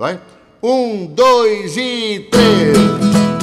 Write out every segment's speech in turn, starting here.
Vai? Um, dois e três.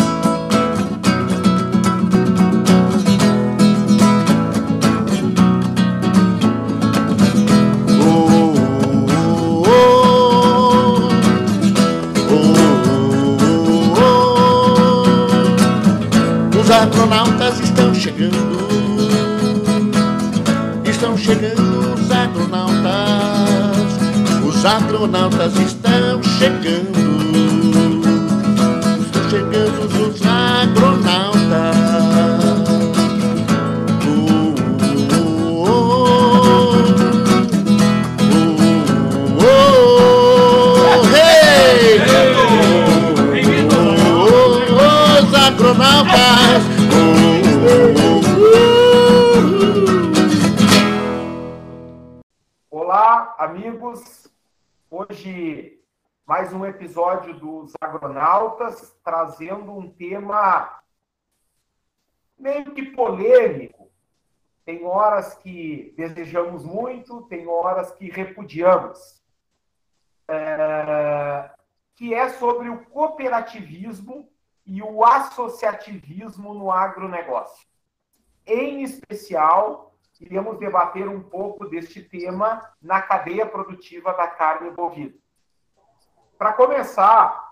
Trazendo um tema meio que polêmico. Tem horas que desejamos muito, tem horas que repudiamos. É, que é sobre o cooperativismo e o associativismo no agronegócio. Em especial, iremos debater um pouco deste tema na cadeia produtiva da carne bovina. Para começar,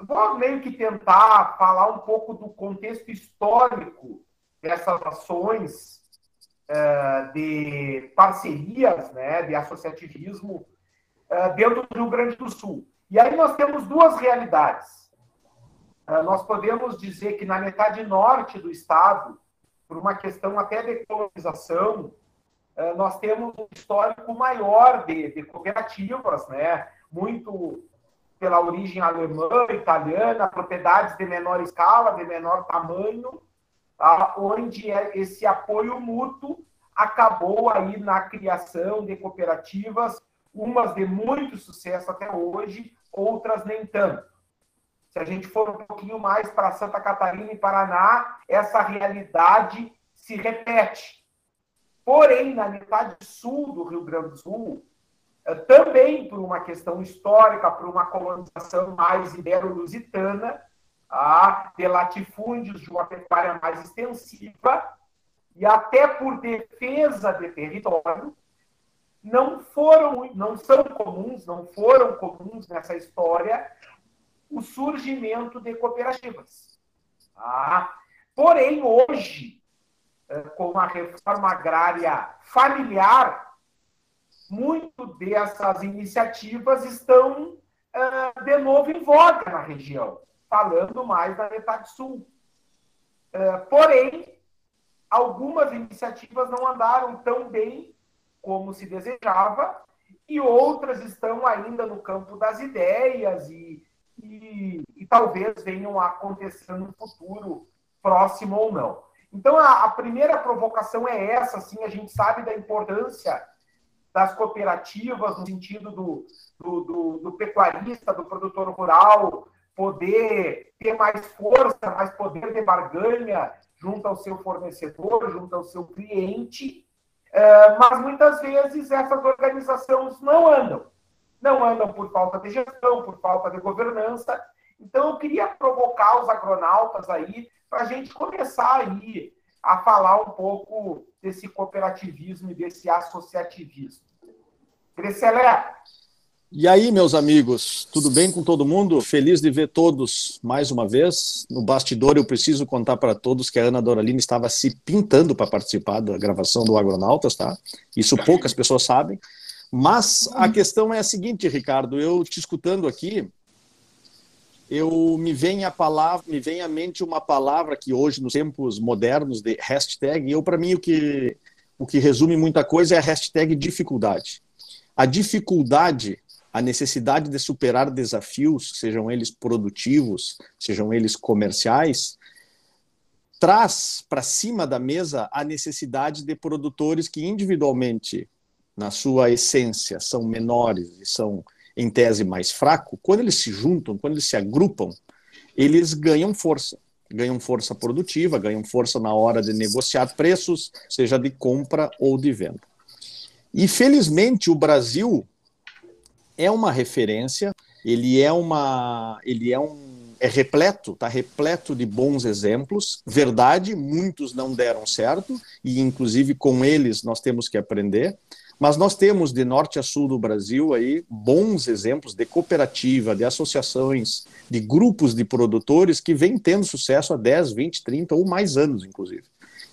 vou meio que tentar falar um pouco do contexto histórico dessas ações é, de parcerias, né, de associativismo é, dentro do Rio Grande do Sul. E aí nós temos duas realidades. É, nós podemos dizer que na metade norte do estado, por uma questão até de colonização, é, nós temos um histórico maior de, de cooperativas, né? muito pela origem alemã, italiana, propriedades de menor escala, de menor tamanho, tá? onde é, esse apoio mútuo acabou aí na criação de cooperativas, umas de muito sucesso até hoje, outras nem tanto. Se a gente for um pouquinho mais para Santa Catarina e Paraná, essa realidade se repete. Porém, na metade sul do Rio Grande do Sul, também por uma questão histórica, por uma colonização mais ibero-lusitana, tá? de latifúndios de uma pecuária mais extensiva, e até por defesa de território, não foram, não são comuns, não foram comuns nessa história o surgimento de cooperativas. Tá? Porém, hoje, eh, com a reforma agrária familiar, muito dessas iniciativas estão uh, de novo em voga na região, falando mais da metade sul. Uh, porém, algumas iniciativas não andaram tão bem como se desejava, e outras estão ainda no campo das ideias e, e, e talvez venham a acontecer no futuro próximo ou não. Então, a, a primeira provocação é essa, assim, a gente sabe da importância das cooperativas, no sentido do, do, do, do, pecuarista, do produtor rural, poder ter mais força, mais poder de barganha junto ao seu fornecedor, junto ao seu cliente, é, mas muitas vezes essas organizações não andam. Não andam por falta de gestão, por falta de governança. Então, eu queria provocar os agronautas aí para a gente começar aí a falar um pouco desse cooperativismo e desse associativismo. Grecelé. E aí, meus amigos, tudo bem com todo mundo? Feliz de ver todos mais uma vez. No bastidor, eu preciso contar para todos que a Ana Doralina estava se pintando para participar da gravação do Agronautas, tá? Isso poucas pessoas sabem. Mas a questão é a seguinte, Ricardo, eu te escutando aqui, eu me vem a palavra, me vem à mente uma palavra que hoje nos tempos modernos de hashtag, eu para mim o que o que resume muita coisa é a hashtag dificuldade. A dificuldade, a necessidade de superar desafios, sejam eles produtivos, sejam eles comerciais, traz para cima da mesa a necessidade de produtores que individualmente, na sua essência, são menores e são em tese mais fraco, quando eles se juntam, quando eles se agrupam, eles ganham força. Ganham força produtiva, ganham força na hora de negociar preços, seja de compra ou de venda. E felizmente o Brasil é uma referência, ele é uma, ele é um é repleto, está repleto de bons exemplos. Verdade, muitos não deram certo e inclusive com eles nós temos que aprender. Mas nós temos de norte a sul do Brasil aí bons exemplos de cooperativa, de associações, de grupos de produtores que vêm tendo sucesso há 10, 20, 30 ou mais anos, inclusive.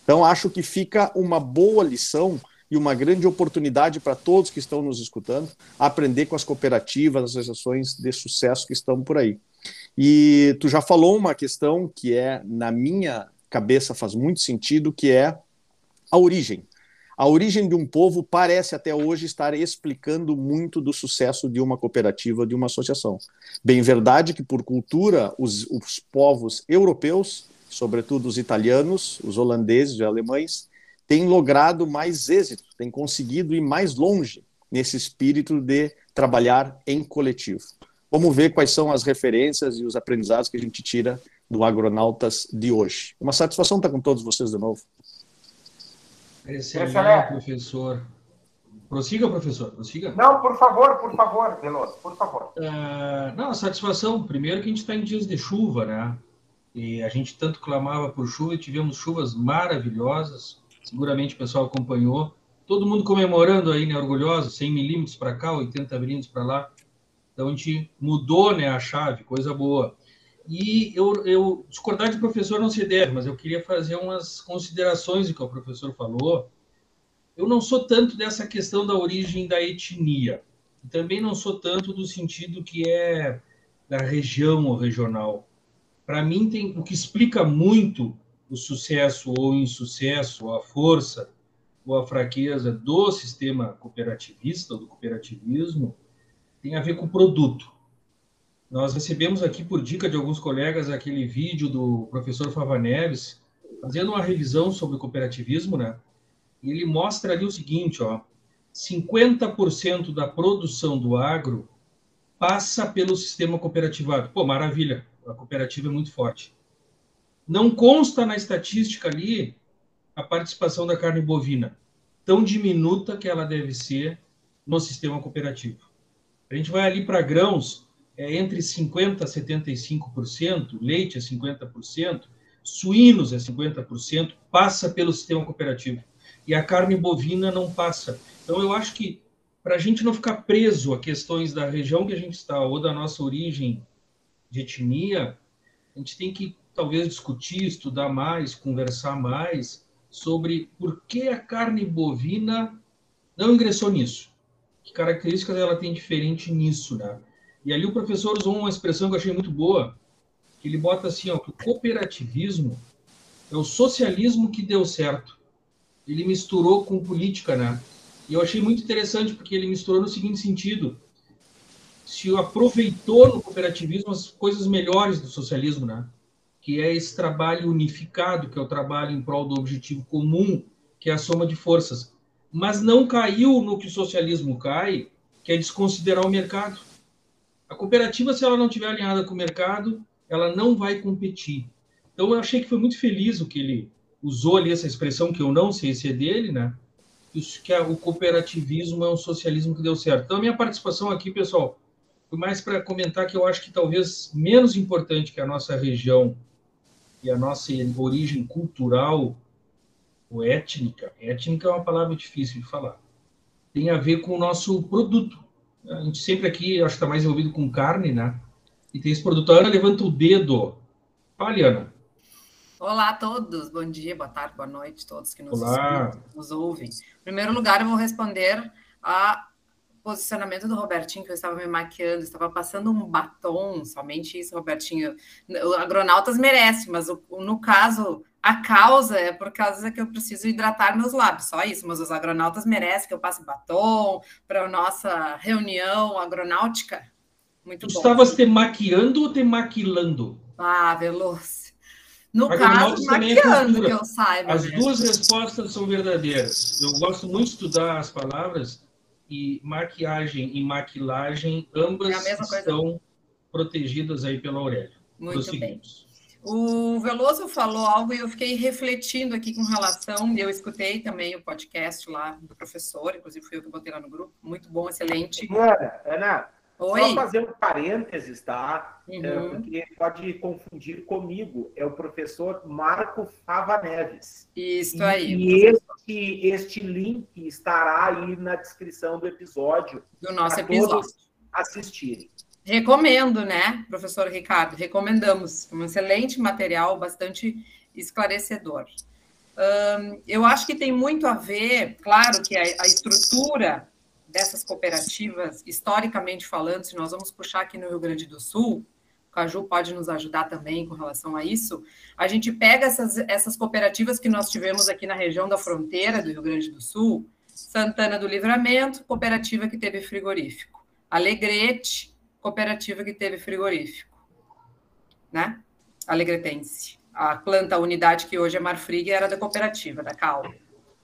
Então, acho que fica uma boa lição e uma grande oportunidade para todos que estão nos escutando aprender com as cooperativas, as associações de sucesso que estão por aí. E tu já falou uma questão que é, na minha cabeça, faz muito sentido, que é a origem. A origem de um povo parece até hoje estar explicando muito do sucesso de uma cooperativa, de uma associação. Bem verdade que, por cultura, os, os povos europeus, sobretudo os italianos, os holandeses e alemães, têm logrado mais êxito, têm conseguido ir mais longe nesse espírito de trabalhar em coletivo. Vamos ver quais são as referências e os aprendizados que a gente tira do Agronautas de hoje. Uma satisfação estar com todos vocês de novo. Excelente, professor. Prossiga, professor, prossiga. Não, por favor, por favor, Veloso, por favor. Uh, não, satisfação. Primeiro que a gente está em dias de chuva, né? E a gente tanto clamava por chuva e tivemos chuvas maravilhosas. Seguramente o pessoal acompanhou. Todo mundo comemorando aí, né? Orgulhoso, 100 milímetros para cá, 80 milímetros para lá. Então a gente mudou, né? A chave, coisa boa. E eu, eu discordar de professor não se deve, mas eu queria fazer umas considerações do que o professor falou. Eu não sou tanto dessa questão da origem da etnia. Também não sou tanto do sentido que é da região ou regional. Para mim, tem o que explica muito o sucesso ou insucesso, ou a força ou a fraqueza do sistema cooperativista, ou do cooperativismo, tem a ver com o produto. Nós recebemos aqui, por dica de alguns colegas, aquele vídeo do professor Fava Neves, fazendo uma revisão sobre o cooperativismo, né? E ele mostra ali o seguinte, ó, 50% da produção do agro passa pelo sistema cooperativado. Pô, maravilha, a cooperativa é muito forte. Não consta na estatística ali a participação da carne bovina, tão diminuta que ela deve ser no sistema cooperativo. A gente vai ali para grãos, é entre 50% a 75%, leite é 50%, suínos é 50%, passa pelo sistema cooperativo. E a carne bovina não passa. Então, eu acho que para a gente não ficar preso a questões da região que a gente está ou da nossa origem de etnia, a gente tem que talvez discutir, estudar mais, conversar mais sobre por que a carne bovina não ingressou nisso. Que características ela tem diferente nisso, né? E ali o professor usou uma expressão que eu achei muito boa, que ele bota assim, ó, que o cooperativismo é o socialismo que deu certo. Ele misturou com política, né? E eu achei muito interessante porque ele misturou no seguinte sentido: se aproveitou no cooperativismo as coisas melhores do socialismo, né? Que é esse trabalho unificado, que é o trabalho em prol do objetivo comum, que é a soma de forças. Mas não caiu no que o socialismo cai, que é desconsiderar o mercado a cooperativa, se ela não estiver alinhada com o mercado, ela não vai competir. Então, eu achei que foi muito feliz o que ele usou ali, essa expressão que eu não sei se é dele, né? Que o cooperativismo é um socialismo que deu certo. Então, a minha participação aqui, pessoal, foi mais para comentar que eu acho que talvez menos importante que a nossa região e a nossa origem cultural ou étnica, étnica é uma palavra difícil de falar, tem a ver com o nosso produto, a gente sempre aqui, acho que está mais envolvido com carne, né? E tem esse produto. A Ana levanta o dedo. Fale, Ana. Olá a todos, bom dia, boa tarde, boa noite, todos que nos, nos ouvem. Em primeiro lugar, eu vou responder a posicionamento do Robertinho, que eu estava me maquiando, estava passando um batom, somente isso, Robertinho. O Agronautas merece, mas o, no caso, a causa é por causa que eu preciso hidratar meus lábios, só isso. Mas os agronautas merecem que eu passe batom para a nossa reunião agronáutica. Muito tu bom. estavas te maquiando ou te maquilando? Ah, Veloz. No caso, é maquiando, é que eu saiba. As mesmo. duas respostas são verdadeiras. Eu gosto muito de estudar as palavras e maquiagem e maquilagem, ambas é estão coisa. protegidas aí pela Aurélia. Muito bem. O Veloso falou algo e eu fiquei refletindo aqui com relação. Eu escutei também o podcast lá do professor, inclusive fui eu que botei lá no grupo. Muito bom, excelente. Ana, Ana Oi. Só fazer um parênteses, tá? Uhum. É, porque pode confundir comigo. É o professor Marco Fava Neves. Isso e, aí. E este, este link estará aí na descrição do episódio. Do nosso episódio. assistirem. Recomendo, né, professor Ricardo? Recomendamos. Um excelente material, bastante esclarecedor. Um, eu acho que tem muito a ver, claro que a, a estrutura dessas cooperativas, historicamente falando, se nós vamos puxar aqui no Rio Grande do Sul, o Caju pode nos ajudar também com relação a isso. A gente pega essas, essas cooperativas que nós tivemos aqui na região da fronteira do Rio Grande do Sul, Santana do Livramento, cooperativa que teve frigorífico. Alegrete, cooperativa que teve frigorífico. Né? Alegretense. A planta, a unidade que hoje é Marfrig, era da cooperativa, da Cal.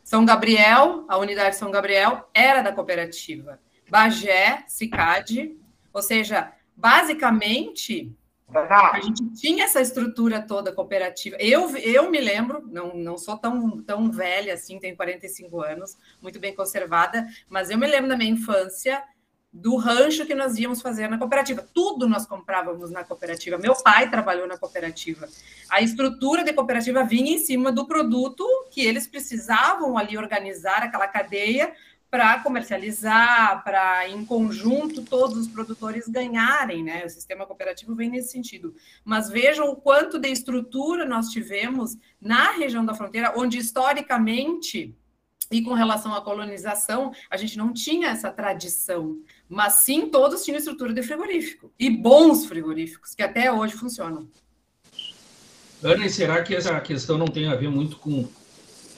São Gabriel, a unidade São Gabriel, era da cooperativa. Bagé, Cicade, ou seja, basicamente, a gente tinha essa estrutura toda cooperativa. Eu, eu me lembro, não, não sou tão, tão velha assim, tenho 45 anos, muito bem conservada, mas eu me lembro da minha infância do rancho que nós íamos fazer na cooperativa. Tudo nós comprávamos na cooperativa. Meu pai trabalhou na cooperativa. A estrutura de cooperativa vinha em cima do produto que eles precisavam ali organizar aquela cadeia para comercializar, para em conjunto todos os produtores ganharem, né? O sistema cooperativo vem nesse sentido. Mas vejam o quanto de estrutura nós tivemos na região da fronteira, onde historicamente e com relação à colonização, a gente não tinha essa tradição, mas sim todos tinham estrutura de frigorífico e bons frigoríficos que até hoje funcionam. Ana, será que essa questão não tem a ver muito com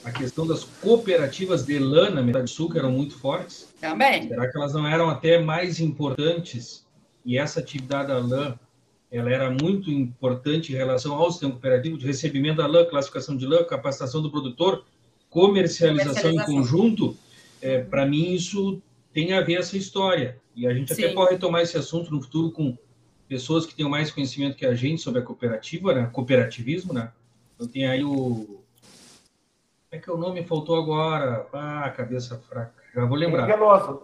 a questão das cooperativas de lã na metade sul, que eram muito fortes? Também. Será que elas não eram até mais importantes e essa atividade da lã ela era muito importante em relação ao sistema cooperativo de recebimento da lã, classificação de lã, capacitação do produtor, comercialização, comercialização. em conjunto, é, para mim isso tem a ver essa história. E a gente Sim. até pode retomar esse assunto no futuro com pessoas que tenham mais conhecimento que a gente sobre a cooperativa, né? Cooperativismo, né? Então tem aí o. Como é que é o nome faltou agora? Ah, cabeça fraca. Já vou lembrar.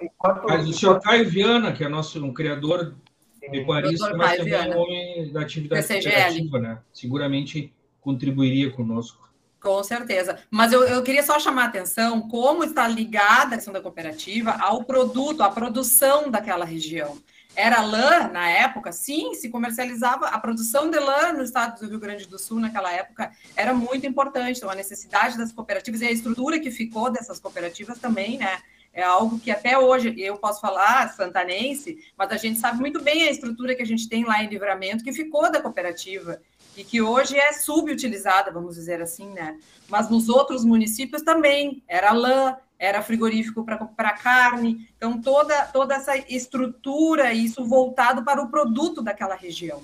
Enquanto, Mas o senhor Caio Viana, que é nosso um criador pecuarista, mas também é um homem da atividade PCGL. cooperativa, né? Seguramente contribuiria conosco. Com certeza. Mas eu, eu queria só chamar a atenção como está ligada a questão da cooperativa ao produto, à produção daquela região. Era lã na época, sim, se comercializava. A produção de lã no estado do Rio Grande do Sul naquela época era muito importante. Então, a necessidade das cooperativas e a estrutura que ficou dessas cooperativas também, né? É algo que até hoje eu posso falar santanense, mas a gente sabe muito bem a estrutura que a gente tem lá em Livramento, que ficou da cooperativa e que hoje é subutilizada, vamos dizer assim, né? Mas nos outros municípios também era lã, era frigorífico para carne, então toda, toda essa estrutura, isso voltado para o produto daquela região.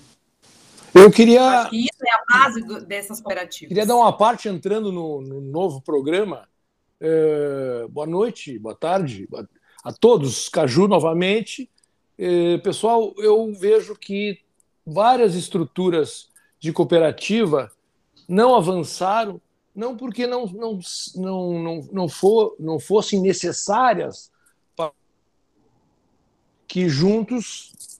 Eu queria. que isso é a base do, dessas cooperativas. Queria dar uma parte entrando no, no novo programa. É, boa noite, boa tarde a todos. Caju novamente. É, pessoal, eu vejo que várias estruturas de cooperativa não avançaram, não porque não, não, não, não, não, for, não fossem necessárias que juntos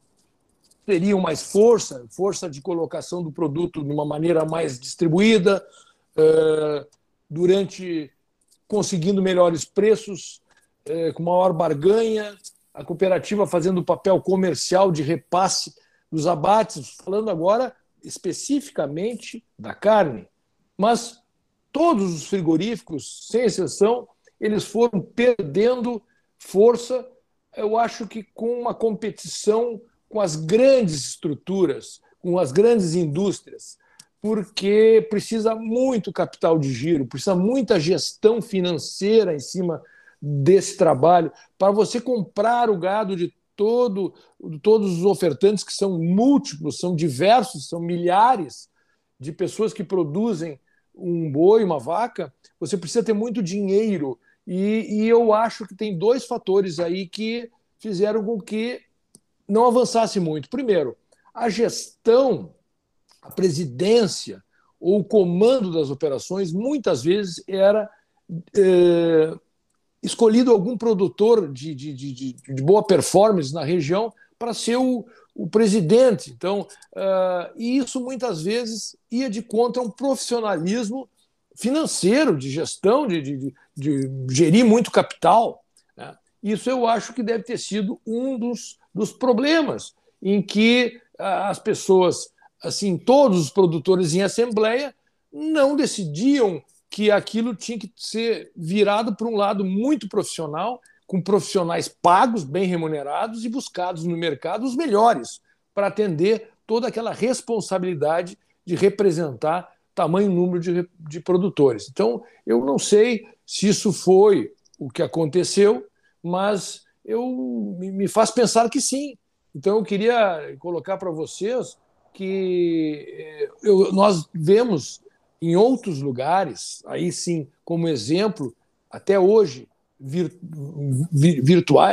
teriam mais força, força de colocação do produto de uma maneira mais distribuída, eh, durante conseguindo melhores preços, eh, com maior barganha, a cooperativa fazendo o papel comercial de repasse dos abates, falando agora especificamente da carne, mas todos os frigoríficos, sem exceção, eles foram perdendo força, eu acho que com uma competição com as grandes estruturas, com as grandes indústrias, porque precisa muito capital de giro, precisa muita gestão financeira em cima desse trabalho. Para você comprar o gado de todo, todos os ofertantes, que são múltiplos, são diversos, são milhares de pessoas que produzem um boi, uma vaca, você precisa ter muito dinheiro. E, e eu acho que tem dois fatores aí que fizeram com que não avançasse muito. Primeiro, a gestão, a presidência ou o comando das operações muitas vezes era é, escolhido algum produtor de, de, de, de boa performance na região para ser o, o presidente. Então, uh, e isso muitas vezes ia de contra um profissionalismo financeiro, de gestão, de, de, de gerir muito capital. Né? Isso eu acho que deve ter sido um dos, dos problemas em que uh, as pessoas, assim, todos os produtores em assembleia, não decidiam que aquilo tinha que ser virado para um lado muito profissional com profissionais pagos, bem remunerados e buscados no mercado os melhores para atender toda aquela responsabilidade de representar tamanho número de, de produtores. Então, eu não sei se isso foi o que aconteceu, mas eu me faz pensar que sim. Então, eu queria colocar para vocês que eh, eu, nós vemos em outros lugares, aí sim, como exemplo, até hoje, vir,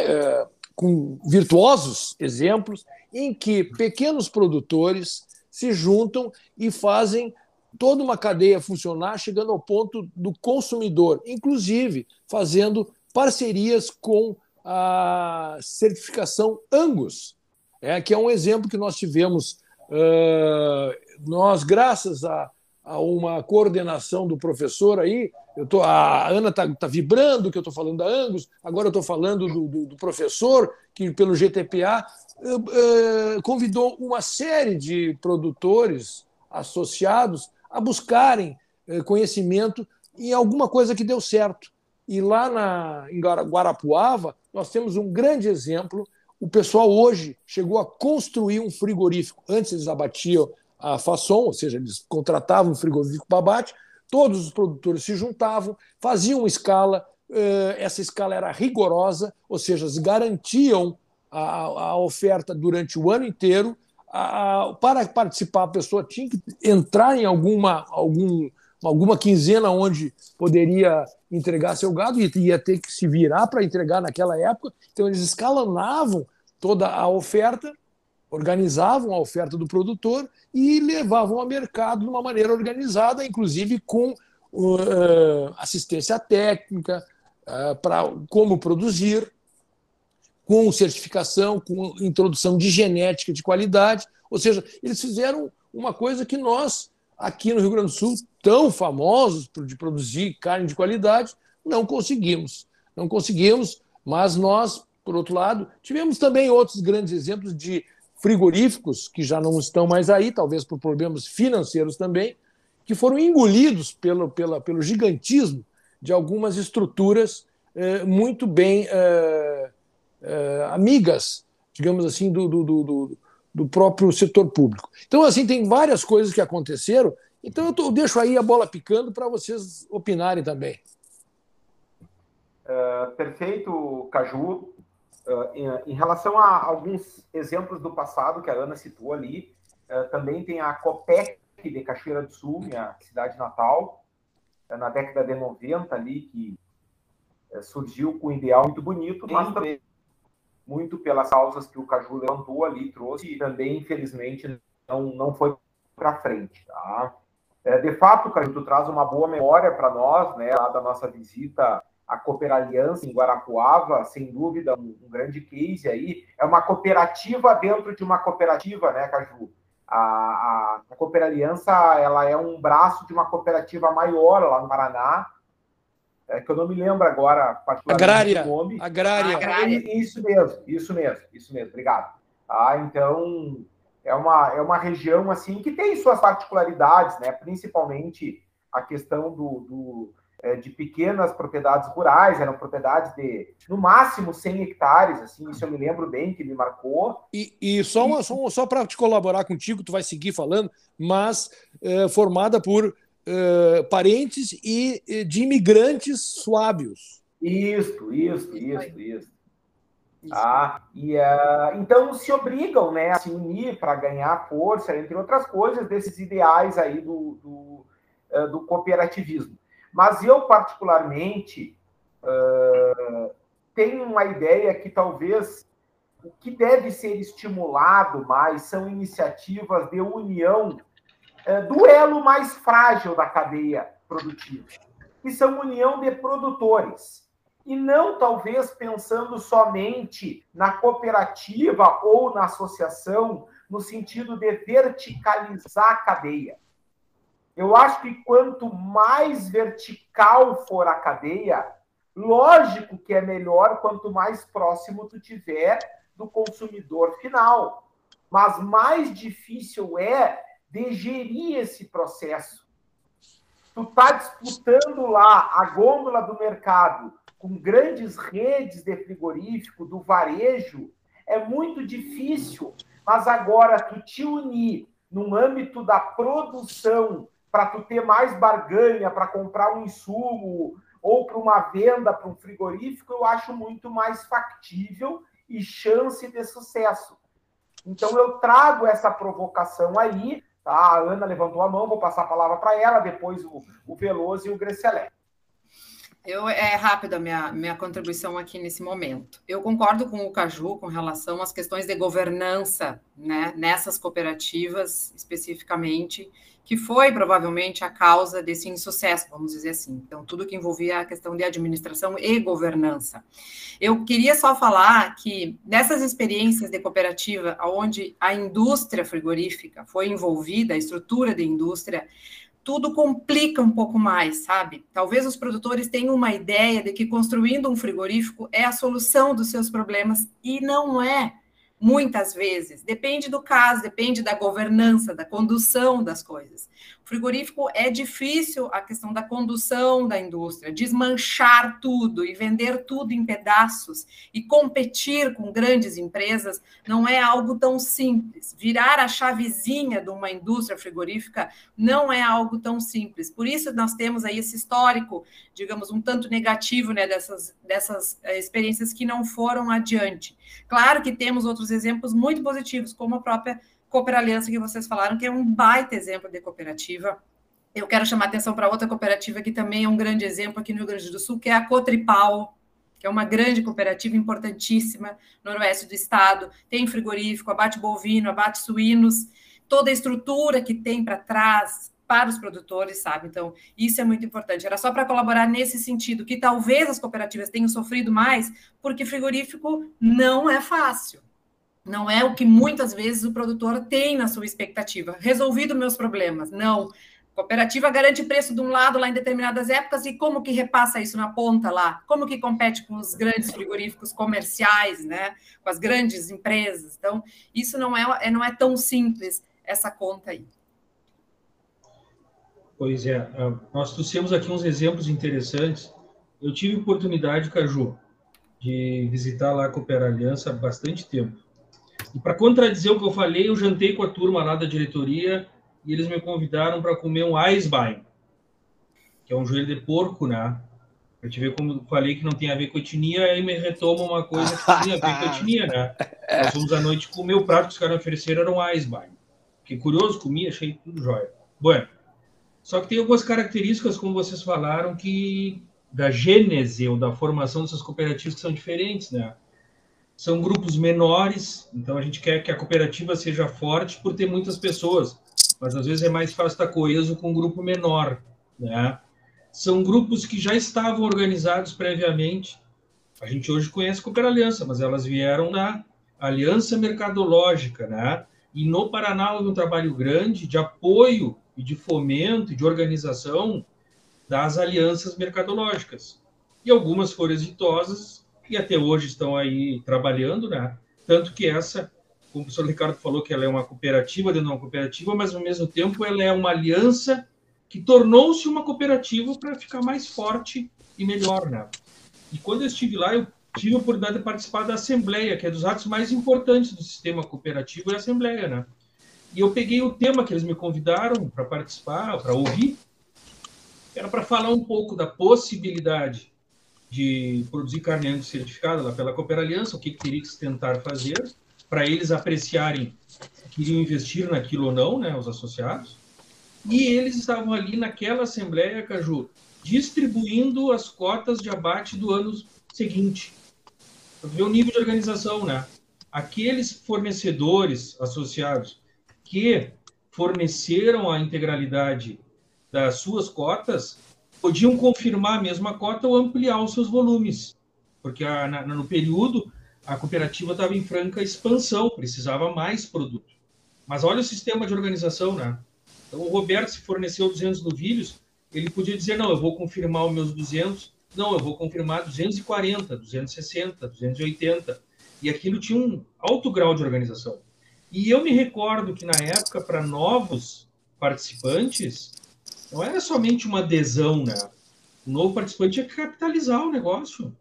é, com virtuosos exemplos em que pequenos produtores se juntam e fazem toda uma cadeia funcionar, chegando ao ponto do consumidor, inclusive fazendo parcerias com a certificação Angus, é, que é um exemplo que nós tivemos. Uh, nós, graças a, a uma coordenação do professor aí, eu tô, a Ana está tá vibrando que eu estou falando da Angus, agora eu estou falando do, do, do, professor, que pelo GTPA uh, uh, convidou uma série de produtores associados a buscarem uh, conhecimento em alguma coisa que deu certo. E lá na, em Guarapuava, nós temos um grande exemplo. O pessoal hoje chegou a construir um frigorífico. Antes eles abatiam a façon, ou seja, eles contratavam um frigorífico para abate, todos os produtores se juntavam, faziam escala, eh, essa escala era rigorosa, ou seja, eles garantiam a, a oferta durante o ano inteiro. A, para participar, a pessoa tinha que entrar em alguma, algum, alguma quinzena onde poderia entregar seu gado e ia ter que se virar para entregar naquela época. Então, eles escalonavam toda a oferta, organizavam a oferta do produtor e levavam ao mercado de uma maneira organizada, inclusive com uh, assistência técnica uh, para como produzir, com certificação, com introdução de genética de qualidade. Ou seja, eles fizeram uma coisa que nós, aqui no Rio Grande do Sul, tão famosos de produzir carne de qualidade, não conseguimos. Não conseguimos, mas nós, por outro lado, tivemos também outros grandes exemplos de frigoríficos, que já não estão mais aí, talvez por problemas financeiros também, que foram engolidos pelo, pela, pelo gigantismo de algumas estruturas eh, muito bem eh, eh, amigas, digamos assim, do, do, do, do, próprio setor público. Então, assim, tem várias coisas que aconteceram. Então, eu, tô, eu deixo aí a bola picando para vocês opinarem também. Uh, perfeito, Caju. Uh, em, relação a alguns exemplos do passado que a Ana citou ali, uh, também tem a Copec de Cachoeira do Sul, minha cidade natal, uh, na década de 90 ali, que surgiu com um ideal muito bonito, mas também muito pelas causas que o Caju levantou ali, trouxe, e também, infelizmente, não, não foi para frente. Tá? de fato, Caju, tu traz uma boa memória para nós, né, lá da nossa visita a Cooper Aliança em Guarapuava, sem dúvida, um, um, grande case aí. É uma cooperativa dentro de uma cooperativa, né, Caju? A, a, a Cooper Aliança ela é um braço de uma cooperativa maior lá no Paraná, é, que eu não me lembro agora particularmente agrária, o nome. Agrária. agrária. Isso mesmo, isso mesmo, isso mesmo, obrigado. Ah, então, é uma, é uma região assim que tem suas particularidades, né? principalmente a questão do, do é, de pequenas propriedades rurais, eram propriedades de, no máximo, 100 hectares, assim, isso eu me lembro bem, que me marcou. E, e só, uma, só, só para te colaborar contigo, tu vai seguir falando, mas é, formada por é, parentes e de imigrantes suábios. Isso, isso, isso, isso. Ah, e, uh, então se obrigam né, a se unir para ganhar força, entre outras coisas, desses ideais aí do, do, uh, do cooperativismo. Mas eu, particularmente, uh, tenho uma ideia que talvez o que deve ser estimulado mais são iniciativas de união uh, do elo mais frágil da cadeia produtiva, que são união de produtores. e não talvez pensando somente na cooperativa ou na associação no sentido de verticalizar a cadeia. Eu acho que quanto mais vertical for a cadeia, lógico que é melhor quanto mais próximo tu tiver do consumidor final. Mas mais difícil é de gerir esse processo. Tu está disputando lá a gôndola do mercado com grandes redes de frigorífico, do varejo, é muito difícil. Mas agora tu te unir no âmbito da produção para tu ter mais barganha para comprar um insumo ou para uma venda para um frigorífico, eu acho muito mais factível e chance de sucesso. Então eu trago essa provocação aí, tá? A Ana levantou a mão, vou passar a palavra para ela, depois o, o Veloso e o Grecelé. Eu, é rápida a minha, minha contribuição aqui nesse momento. Eu concordo com o Caju com relação às questões de governança né, nessas cooperativas especificamente, que foi provavelmente a causa desse insucesso, vamos dizer assim. Então, tudo que envolvia a questão de administração e governança. Eu queria só falar que nessas experiências de cooperativa, onde a indústria frigorífica foi envolvida, a estrutura de indústria, tudo complica um pouco mais, sabe? Talvez os produtores tenham uma ideia de que construindo um frigorífico é a solução dos seus problemas e não é muitas vezes. Depende do caso, depende da governança, da condução das coisas. Frigorífico é difícil a questão da condução da indústria, desmanchar tudo e vender tudo em pedaços e competir com grandes empresas não é algo tão simples. Virar a chavezinha de uma indústria frigorífica não é algo tão simples. Por isso nós temos aí esse histórico, digamos, um tanto negativo, né, dessas dessas eh, experiências que não foram adiante. Claro que temos outros exemplos muito positivos, como a própria Cooper Aliança que vocês falaram, que é um baita exemplo de cooperativa. Eu quero chamar atenção para outra cooperativa que também é um grande exemplo aqui no Rio Grande do Sul, que é a Cotripal, que é uma grande cooperativa importantíssima no noroeste do estado. Tem frigorífico, abate bovino, abate suínos, toda a estrutura que tem para trás, para os produtores, sabe? Então, isso é muito importante. Era só para colaborar nesse sentido, que talvez as cooperativas tenham sofrido mais, porque frigorífico não é fácil. Não é o que muitas vezes o produtor tem na sua expectativa. Resolvido meus problemas. Não. Cooperativa garante preço de um lado lá em determinadas épocas e como que repassa isso na ponta lá? Como que compete com os grandes frigoríficos comerciais, né? Com as grandes empresas. Então, isso não é, não é tão simples essa conta aí. Pois é, ah, nós trouxemos aqui uns exemplos interessantes. Eu tive oportunidade, Caju, de visitar lá a Cooper Aliança há bastante tempo. E para contradizer o que eu falei, eu jantei com a turma lá da diretoria e eles me convidaram para comer um Eisbein, que é um joelho de porco, né? Para te ver como eu falei que não tem a ver com etnia, aí me retoma uma coisa que tinha a ver com etnia, né? Nós fomos à noite comer o prato que os caras ofereceram era um Eisbein. Fiquei curioso, comi, achei tudo jóia. Bueno, só que tem algumas características, como vocês falaram, que da gênese ou da formação dessas cooperativas que são diferentes, né? São grupos menores, então a gente quer que a cooperativa seja forte por ter muitas pessoas, mas às vezes é mais fácil estar coeso com um grupo menor, né? São grupos que já estavam organizados previamente. A gente hoje conhece Cooper Aliança, mas elas vieram da Aliança Mercadológica, né? E no Paraná houve um trabalho grande de apoio e de fomento e de organização das alianças mercadológicas. E algumas foram exitosas e até hoje estão aí trabalhando, né? Tanto que essa, como o professor Ricardo falou, que ela é uma cooperativa dentro de uma cooperativa, mas ao mesmo tempo ela é uma aliança que tornou-se uma cooperativa para ficar mais forte e melhor, né? E quando eu estive lá, eu tive a oportunidade de participar da Assembleia, que é dos atos mais importantes do sistema cooperativo, é a Assembleia, né? E eu peguei o tema que eles me convidaram para participar, para ouvir, era para falar um pouco da possibilidade de produzir carne certificada lá pela Cooper Aliança, o que, que teria que tentar fazer, para eles apreciarem se queriam investir naquilo ou não, né, os associados. E eles estavam ali naquela assembleia, Caju, distribuindo as cotas de abate do ano seguinte. Ver o nível de organização, né? Aqueles fornecedores associados que forneceram a integralidade das suas cotas podiam confirmar a mesma cota ou ampliar os seus volumes. porque a, na, no período a cooperativa estava em franca expansão, precisava mais produto. Mas olha o sistema de organização, né? Então, o Roberto, se forneceu 200 novilhos, ele podia dizer, não, eu vou confirmar os meus 200, não, eu vou confirmar 240, 260, 280. E aquilo tinha um alto grau de organização. E eu me recordo que, na época, para novos participantes, não era somente uma adesão, né? O novo participante tinha que capitalizar o negócio.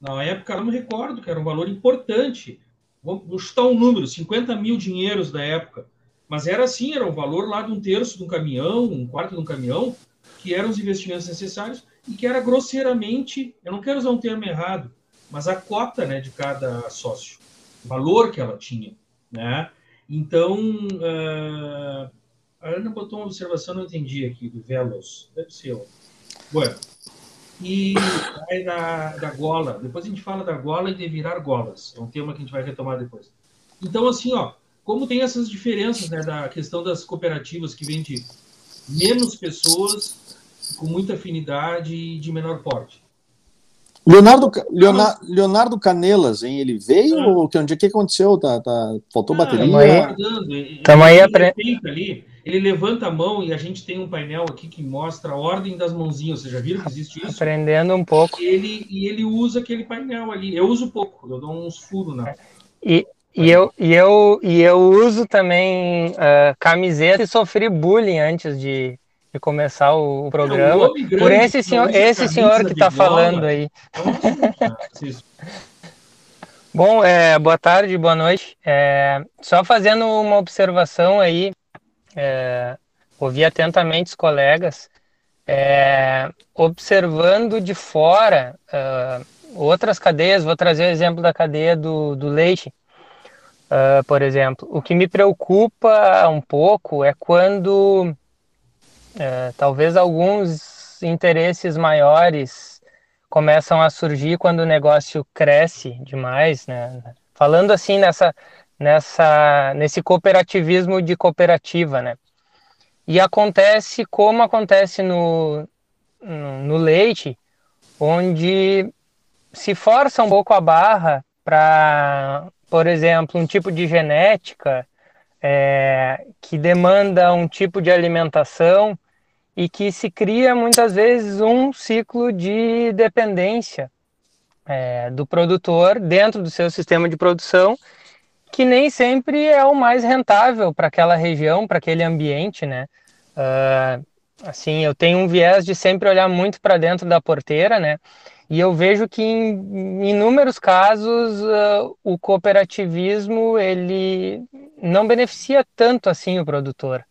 Na época, eu não me recordo que era um valor importante. Vou chutar um número, 50 mil dinheiros da época. Mas era assim, era o valor lá de um terço de um caminhão, um quarto de um caminhão, que eram os investimentos necessários e que era grosseiramente, eu não quero usar um termo errado, mas a cota né, de cada sócio, o valor que ela tinha. Né? Então, uh, a Ana botou uma observação, não entendi aqui, do Velos. Deve ser. Bueno. E aí da, da gola. Depois a gente fala da gola e de virar golas. É um tema que a gente vai retomar depois. Então, assim, ó, como tem essas diferenças, né, da questão das cooperativas que vêm de menos pessoas, com muita afinidade e de menor porte. Leonardo, Leonardo, Leonardo Canelas, hein? Ele veio ah. ou que onde que aconteceu? Tá, tá, faltou ah, bateria? Estamos aí aprendendo. Ele levanta a mão e a gente tem um painel aqui que mostra a ordem das mãozinhas. Vocês já viram que existe isso? Aprendendo um pouco. E ele, e ele usa aquele painel ali. Eu uso pouco, eu dou uns furos na. E, e eu, e, eu, e eu uso também uh, camiseta e sofri bullying antes de, de começar o, o programa. É, um por esse senhor, esse senhor que está falando aí. Bom, é, boa tarde, boa noite. É, só fazendo uma observação aí, é, ouvi atentamente os colegas, é, observando de fora uh, outras cadeias, vou trazer o exemplo da cadeia do, do leite, uh, por exemplo. O que me preocupa um pouco é quando uh, talvez alguns interesses maiores começam a surgir quando o negócio cresce demais, né? Falando assim nessa nessa nesse cooperativismo de cooperativa, né? E acontece como acontece no, no, no leite, onde se força um pouco a barra para, por exemplo, um tipo de genética é, que demanda um tipo de alimentação e que se cria muitas vezes um ciclo de dependência é, do produtor dentro do seu sistema de produção que nem sempre é o mais rentável para aquela região, para aquele ambiente, né? Uh, assim, eu tenho um viés de sempre olhar muito para dentro da porteira, né? E eu vejo que em inúmeros casos uh, o cooperativismo ele não beneficia tanto assim o produtor,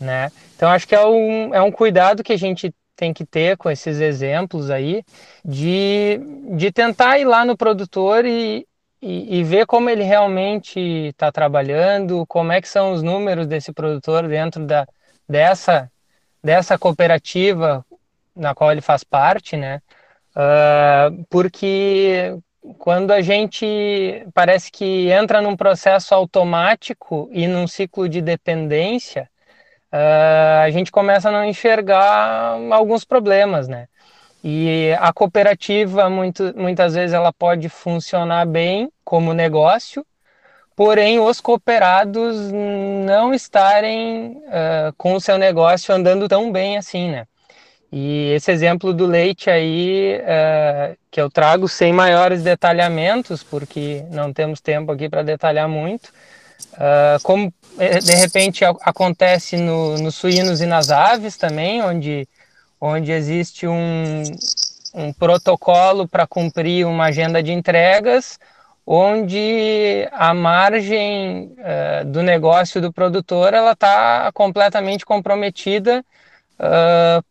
né? Então acho que é um, é um cuidado que a gente tem que ter com esses exemplos aí de, de tentar ir lá no produtor e, e, e ver como ele realmente está trabalhando, como é que são os números desse produtor dentro da, dessa, dessa cooperativa na qual ele faz parte, né? Uh, porque quando a gente parece que entra num processo automático e num ciclo de dependência, uh, a gente começa a não enxergar alguns problemas, né? E a cooperativa, muito, muitas vezes, ela pode funcionar bem como negócio, porém os cooperados não estarem uh, com o seu negócio andando tão bem assim, né? E esse exemplo do leite aí, uh, que eu trago sem maiores detalhamentos, porque não temos tempo aqui para detalhar muito, uh, como eh, de repente acontece no, nos suínos e nas aves também, onde, onde existe um, um protocolo para cumprir uma agenda de entregas, onde a margem uh, do negócio do produtor ela está completamente comprometida uh,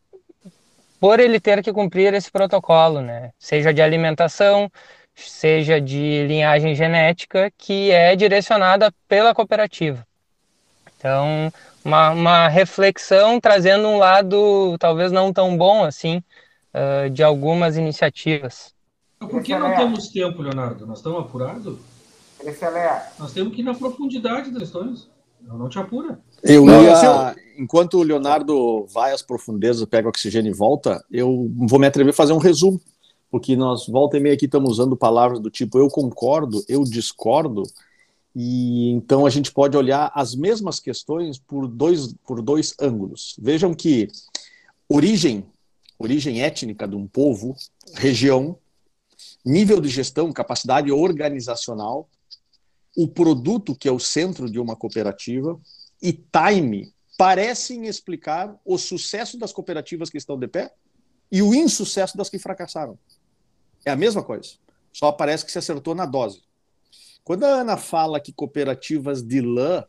por ele ter que cumprir esse protocolo, né? Seja de alimentação, seja de linhagem genética, que é direcionada pela cooperativa. Então, uma, uma reflexão trazendo um lado talvez não tão bom assim uh, de algumas iniciativas. Por que não temos tempo, Leonardo? Nós estamos apurados? Nós temos que ir na profundidade das questões. Não te apura. Eu ia, enquanto o Leonardo vai às profundezas, pega oxigênio e volta, eu vou me atrever a fazer um resumo. porque nós volta e meia aqui estamos usando palavras do tipo eu concordo, eu discordo, e então a gente pode olhar as mesmas questões por dois, por dois ângulos. Vejam que origem, origem étnica de um povo, região, nível de gestão, capacidade organizacional, o produto que é o centro de uma cooperativa e time parecem explicar o sucesso das cooperativas que estão de pé e o insucesso das que fracassaram. É a mesma coisa, só parece que se acertou na dose. Quando a Ana fala que cooperativas de lã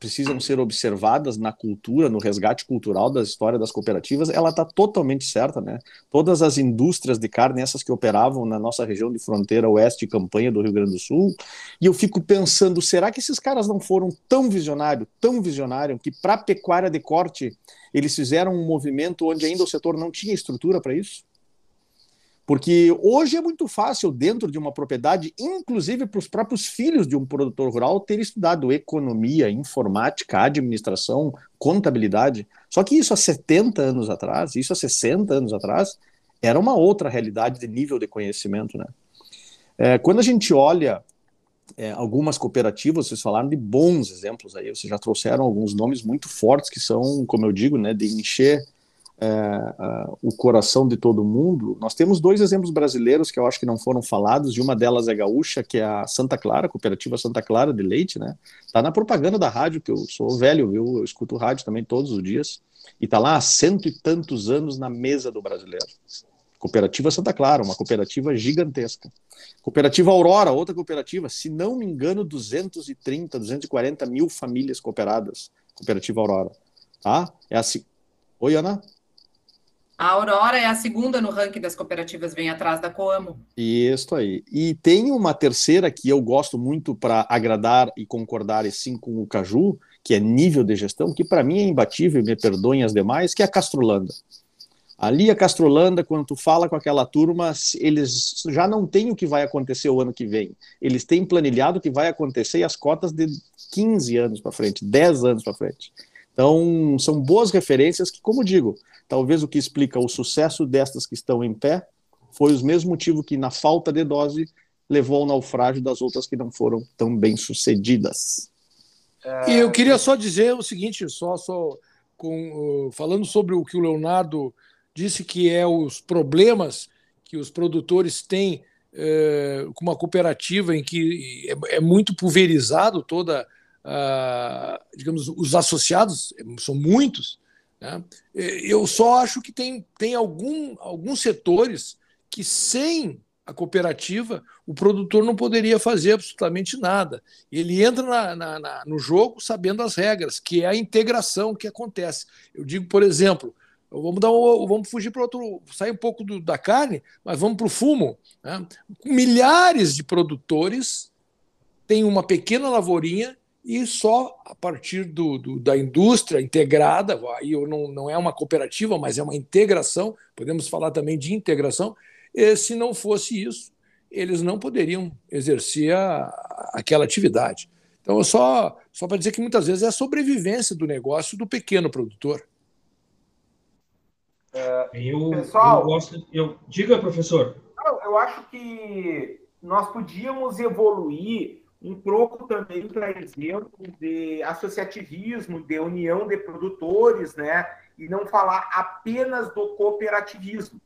precisam ser observadas na cultura, no resgate cultural da história das cooperativas, ela está totalmente certa, né? Todas as indústrias de carne, essas que operavam na nossa região de fronteira oeste e campanha do Rio Grande do Sul, e eu fico pensando, será que esses caras não foram tão visionários, tão visionários, que para a pecuária de corte eles fizeram um movimento onde ainda o setor não tinha estrutura para isso? Porque hoje é muito fácil, dentro de uma propriedade, inclusive para os próprios filhos de um produtor rural, ter estudado economia, informática, administração, contabilidade. Só que isso há 70 anos atrás, isso há 60 anos atrás, era uma outra realidade de nível de conhecimento. Né? É, quando a gente olha é, algumas cooperativas, vocês falaram de bons exemplos aí, vocês já trouxeram alguns nomes muito fortes que são, como eu digo, né, de encher o coração de todo mundo, nós temos dois exemplos brasileiros que eu acho que não foram falados, e uma delas é gaúcha, que é a Santa Clara, a Cooperativa Santa Clara de Leite, né? Tá na propaganda da rádio, que eu sou velho, viu? Eu escuto rádio também todos os dias, e tá lá há cento e tantos anos na mesa do brasileiro. Cooperativa Santa Clara, uma cooperativa gigantesca. Cooperativa Aurora, outra cooperativa, se não me engano, 230, 240 mil famílias cooperadas. Cooperativa Aurora. Tá? É assim. Oi, Ana? A Aurora é a segunda no ranking das cooperativas, vem atrás da Coamo. Isso aí. E tem uma terceira que eu gosto muito para agradar e concordar, e sim com o Caju, que é nível de gestão, que para mim é imbatível, me perdoem as demais, que é a Castrolanda. Ali a Castrolanda, quando tu fala com aquela turma, eles já não têm o que vai acontecer o ano que vem. Eles têm planilhado o que vai acontecer e as cotas de 15 anos para frente, 10 anos para frente. Então, são boas referências que, como digo, talvez o que explica o sucesso destas que estão em pé foi o mesmo motivo que, na falta de dose, levou ao naufrágio das outras que não foram tão bem sucedidas. E eu queria só dizer o seguinte, só, só com, uh, falando sobre o que o Leonardo disse que é os problemas que os produtores têm uh, com uma cooperativa em que é, é muito pulverizado toda digamos, os associados, são muitos, né? eu só acho que tem, tem algum, alguns setores que sem a cooperativa, o produtor não poderia fazer absolutamente nada. Ele entra na, na, na, no jogo sabendo as regras, que é a integração que acontece. Eu digo, por exemplo, vamos dar um, vamos fugir para outro, sair um pouco do, da carne, mas vamos para o fumo. Né? Milhares de produtores têm uma pequena lavourinha e só a partir do, do, da indústria integrada, aí não, não é uma cooperativa, mas é uma integração, podemos falar também de integração, e se não fosse isso, eles não poderiam exercer a, aquela atividade. Então, só, só para dizer que muitas vezes é a sobrevivência do negócio do pequeno produtor. É, eu, Pessoal, eu gosto. Eu, diga, professor. Eu acho que nós podíamos evoluir um pouco também para exemplo de associativismo, de união de produtores, né? E não falar apenas do cooperativismo.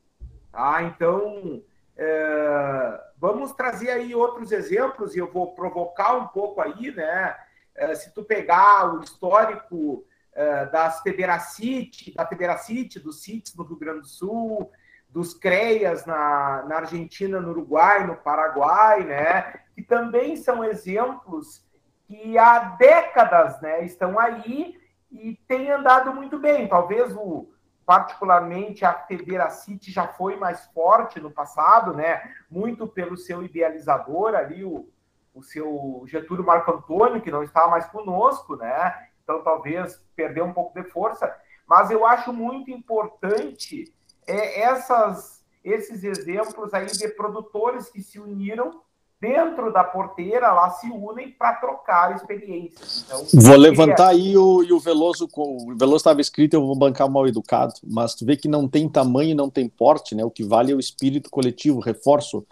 Tá? Então, é, vamos trazer aí outros exemplos e eu vou provocar um pouco aí, né? É, se tu pegar o histórico é, das Federacite, da Federacite, dos CITES no Rio Grande do Sul, dos CREAS na, na Argentina, no Uruguai, no Paraguai, né? que também são exemplos que há décadas né, estão aí e têm andado muito bem. Talvez o particularmente a Federacite já foi mais forte no passado, né? Muito pelo seu idealizador ali, o, o seu Getúlio Marco Antônio, que não está mais conosco, né? Então talvez perdeu um pouco de força. Mas eu acho muito importante é, essas, esses exemplos aí de produtores que se uniram dentro da porteira, lá se unem para trocar experiências. Então, vou levantar aí o, e o Veloso, o Veloso estava escrito, eu vou bancar mal educado, mas tu vê que não tem tamanho, não tem porte, né? O que vale é o espírito coletivo, reforço.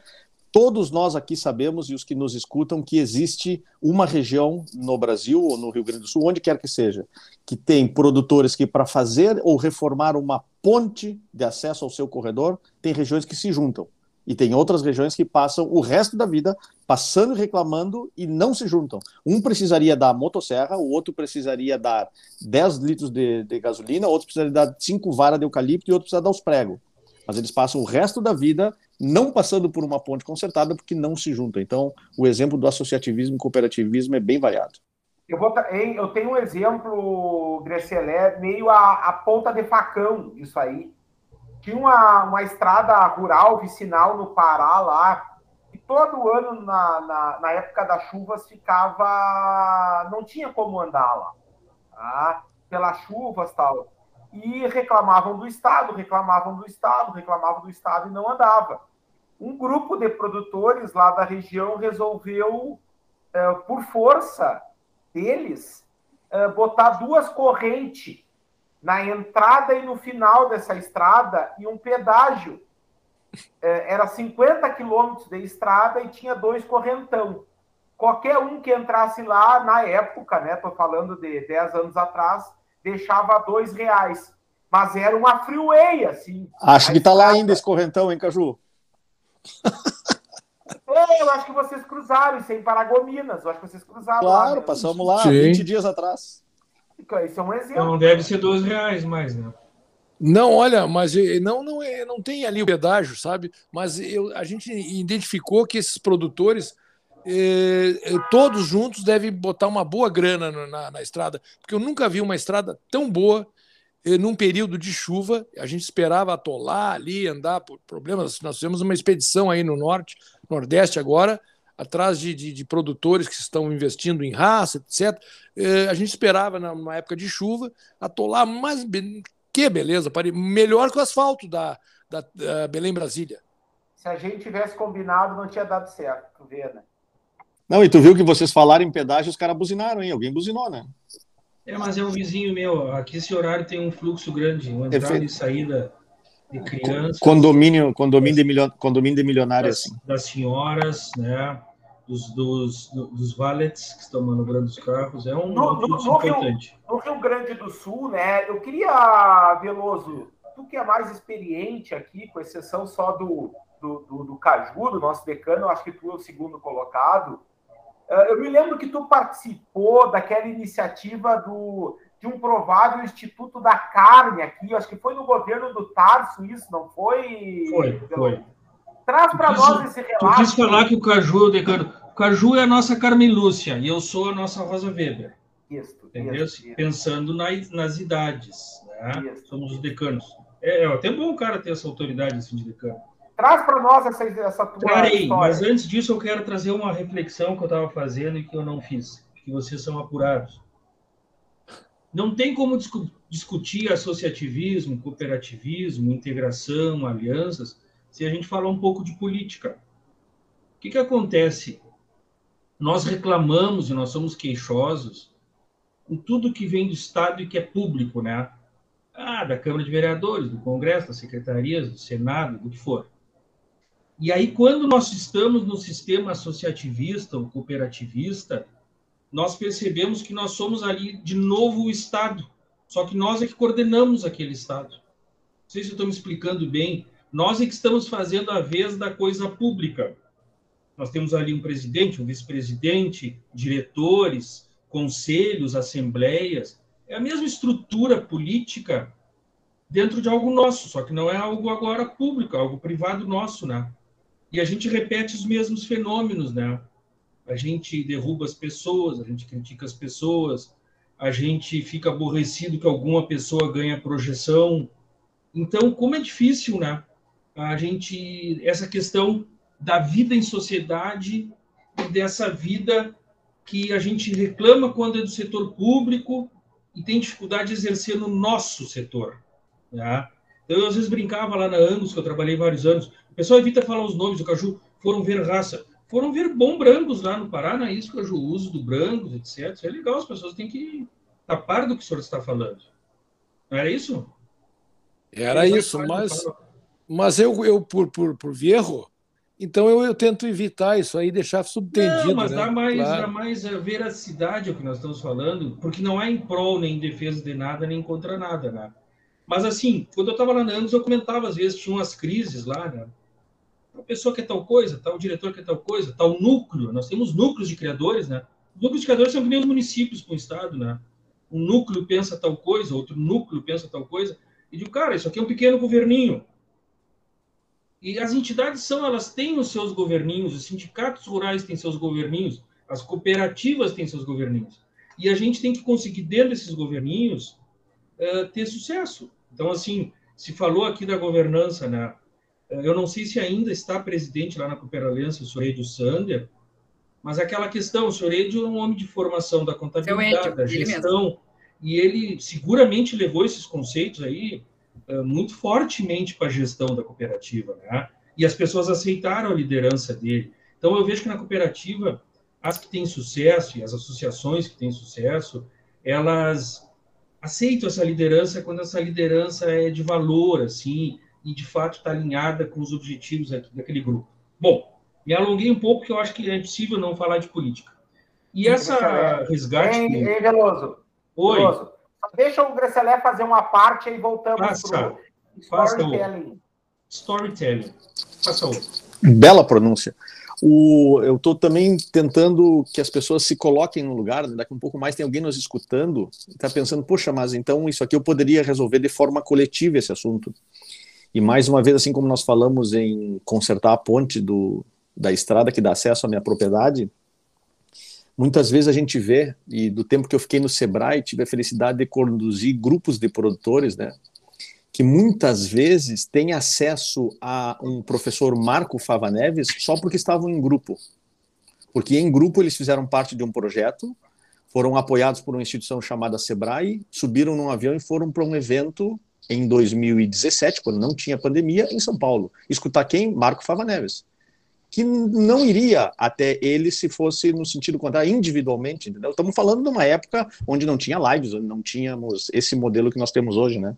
Todos nós aqui sabemos, e os que nos escutam, que existe uma região no Brasil ou no Rio Grande do Sul, onde quer que seja, que tem produtores que, para fazer ou reformar uma ponte de acesso ao seu corredor, tem regiões que se juntam. E tem outras regiões que passam o resto da vida passando e reclamando e não se juntam. Um precisaria dar motosserra, o outro precisaria dar 10 litros de, de gasolina, outro precisaria dar 5 varas de eucalipto e outro precisaria dar os pregos. Mas eles passam o resto da vida não passando por uma ponte consertada porque não se juntam. Então, o exemplo do associativismo e cooperativismo é bem variado. Eu, vou, eu tenho um exemplo, Grecelé, meio a, a ponta de facão disso aí tinha uma, uma estrada rural, vicinal, no Pará, lá, e todo ano, na, na, na época das chuvas, ficava. não tinha como andar lá, tá? pelas chuvas tal. E reclamavam do Estado, reclamavam do Estado, reclamavam do Estado e não andava. Um grupo de produtores lá da região resolveu, eh, por força deles, eh, botar duas correntes na entrada e no final dessa estrada e um pedágio. É, era 50 quilômetros de estrada e tinha dois correntão. Qualquer um que entrasse lá, na época, né? Estou falando de 10 anos atrás, deixava dois reais. Mas era uma freeway, assim. Acho que está lá ainda esse correntão, hein, Caju? É, eu acho que vocês cruzaram, isso é em Paragominas. Eu acho que vocês cruzaram. Claro, lá, passamos lá Sim. 20 dias atrás. Isso é um exemplo. Não deve ser 12 reais mais, né? Não, olha, mas não, não, é, não tem ali o pedágio, sabe? Mas eu, a gente identificou que esses produtores, eh, todos juntos, devem botar uma boa grana na, na, estrada, porque eu nunca vi uma estrada tão boa eh, num período de chuva. A gente esperava atolar ali, andar por problemas. Nós fizemos uma expedição aí no norte, nordeste agora, atrás de, de, de, produtores que estão investindo em raça, etc. É, a gente esperava, numa época de chuva, atolar, mas que beleza, melhor que o asfalto da, da, da Belém Brasília. Se a gente tivesse combinado, não tinha dado certo, tu vê, né? Não, e tu viu que vocês falaram em pedágio, os caras buzinaram, hein? Alguém buzinou, né? É, mas é um vizinho meu. Aqui esse horário tem um fluxo grande, uma entrada Efe... e saída de crianças. Condomínio, condomínio, de, milio... condomínio de milionários. Das, assim. das senhoras, né? dos, dos, dos valets que estão manobrando os carros. É um, no, no, no importante. Rio, no Rio Grande do Sul, né? Eu queria, Veloso, tu que é mais experiente aqui, com exceção só do, do, do, do Caju, do nosso decano, acho que tu é o segundo colocado. Eh, eu me lembro que tu participou daquela iniciativa do, de um provável Instituto da Carne aqui, acho que foi no governo do Tarso isso, não foi? Foi, foi. Traz para nós esse relato. Tu quis falar que o Caju, o decano, o Caju é a nossa Carmen Lúcia e eu sou a nossa Rosa Weber. Isso, entendeu? Isso, isso. Pensando nas, nas idades, né? Somos os decanos. É, é até bom o cara ter essa autoridade assim, de decano. Traz para nós essa, essa tua Trarei, história. mas antes disso eu quero trazer uma reflexão que eu estava fazendo e que eu não fiz, que vocês são apurados. Não tem como discu discutir associativismo, cooperativismo, integração, alianças, se a gente falar um pouco de política. O que, que acontece? Nós reclamamos e nós somos queixosos com tudo que vem do Estado e que é público, né? Ah, da Câmara de Vereadores, do Congresso, das secretarias, do Senado, do que for. E aí, quando nós estamos no sistema associativista ou cooperativista, nós percebemos que nós somos ali de novo o Estado, só que nós é que coordenamos aquele Estado. Não sei se eu estou me explicando bem, nós é que estamos fazendo a vez da coisa pública. Nós temos ali um presidente, um vice-presidente, diretores, conselhos, assembleias. É a mesma estrutura política dentro de algo nosso, só que não é algo agora público, é algo privado nosso, né? E a gente repete os mesmos fenômenos, né? A gente derruba as pessoas, a gente critica as pessoas, a gente fica aborrecido que alguma pessoa ganha projeção. Então, como é difícil, né? a gente essa questão da vida em sociedade e dessa vida que a gente reclama quando é do setor público e tem dificuldade de exercer no nosso setor. Né? Então, eu às vezes brincava lá na Angus, que eu trabalhei vários anos, o pessoal evita falar os nomes do Caju, foram ver raça, foram ver bom brancos lá no Pará, na isca, o uso do brancos, etc. Isso é legal, as pessoas têm que tapar do que o senhor está falando. Não era isso? Era isso, mas, mas eu, eu por, por, por vierro, então eu, eu tento evitar isso aí, deixar subtendido. Não, mas né? dá, mais, claro. dá mais eh, veracidade ao que nós estamos falando, porque não é em prol nem em defesa de nada, nem contra nada, né? Mas assim, quando eu estava lá na Anos, eu comentava, às vezes, tinha umas crises lá, né? A pessoa quer tal coisa, tal diretor quer tal coisa, tal núcleo. Nós temos núcleos de criadores, né? Os núcleos de criadores são que nem os municípios com o Estado, né? Um núcleo pensa tal coisa, outro núcleo pensa tal coisa. E digo, cara, isso aqui é um pequeno governinho. E as entidades são, elas têm os seus governinhos, os sindicatos rurais têm seus governinhos, as cooperativas têm seus governinhos. E a gente tem que conseguir, dentro desses governinhos, uh, ter sucesso. Então, assim, se falou aqui da governança, né? Eu não sei se ainda está presidente lá na Cooperaliança, o senhor Edio Sander, mas aquela questão, o senhor Edio é um homem de formação da contabilidade, da gestão, e ele seguramente levou esses conceitos aí uh, muito fortemente para a gestão da cooperativa, né? E as pessoas aceitaram a liderança dele. Então eu vejo que na cooperativa as que têm sucesso e as associações que têm sucesso, elas aceitam essa liderança quando essa liderança é de valor, assim, e de fato está alinhada com os objetivos aqui daquele grupo. Bom, me alonguei um pouco porque eu acho que é impossível não falar de política. E essa resgate. Ei, ei Veloso. Oi. Veloso. Deixa o Gresselé fazer uma parte e voltamos para o storytelling. Storytelling. Faça outro. Bela pronúncia. O, eu estou também tentando que as pessoas se coloquem no lugar, né? daqui um pouco mais tem alguém nos escutando, está pensando, poxa, mas então isso aqui eu poderia resolver de forma coletiva esse assunto. E mais uma vez, assim como nós falamos em consertar a ponte do, da estrada que dá acesso à minha propriedade, muitas vezes a gente vê, e do tempo que eu fiquei no Sebrae, tive a felicidade de conduzir grupos de produtores, né? Que muitas vezes têm acesso a um professor Marco Fava Neves só porque estavam em grupo. Porque em grupo eles fizeram parte de um projeto, foram apoiados por uma instituição chamada Sebrae, subiram num avião e foram para um evento em 2017, quando não tinha pandemia, em São Paulo. Escutar quem? Marco Fava Neves. Que não iria até ele se fosse no sentido contrário, individualmente, entendeu? Estamos falando de uma época onde não tinha lives, onde não tínhamos esse modelo que nós temos hoje, né?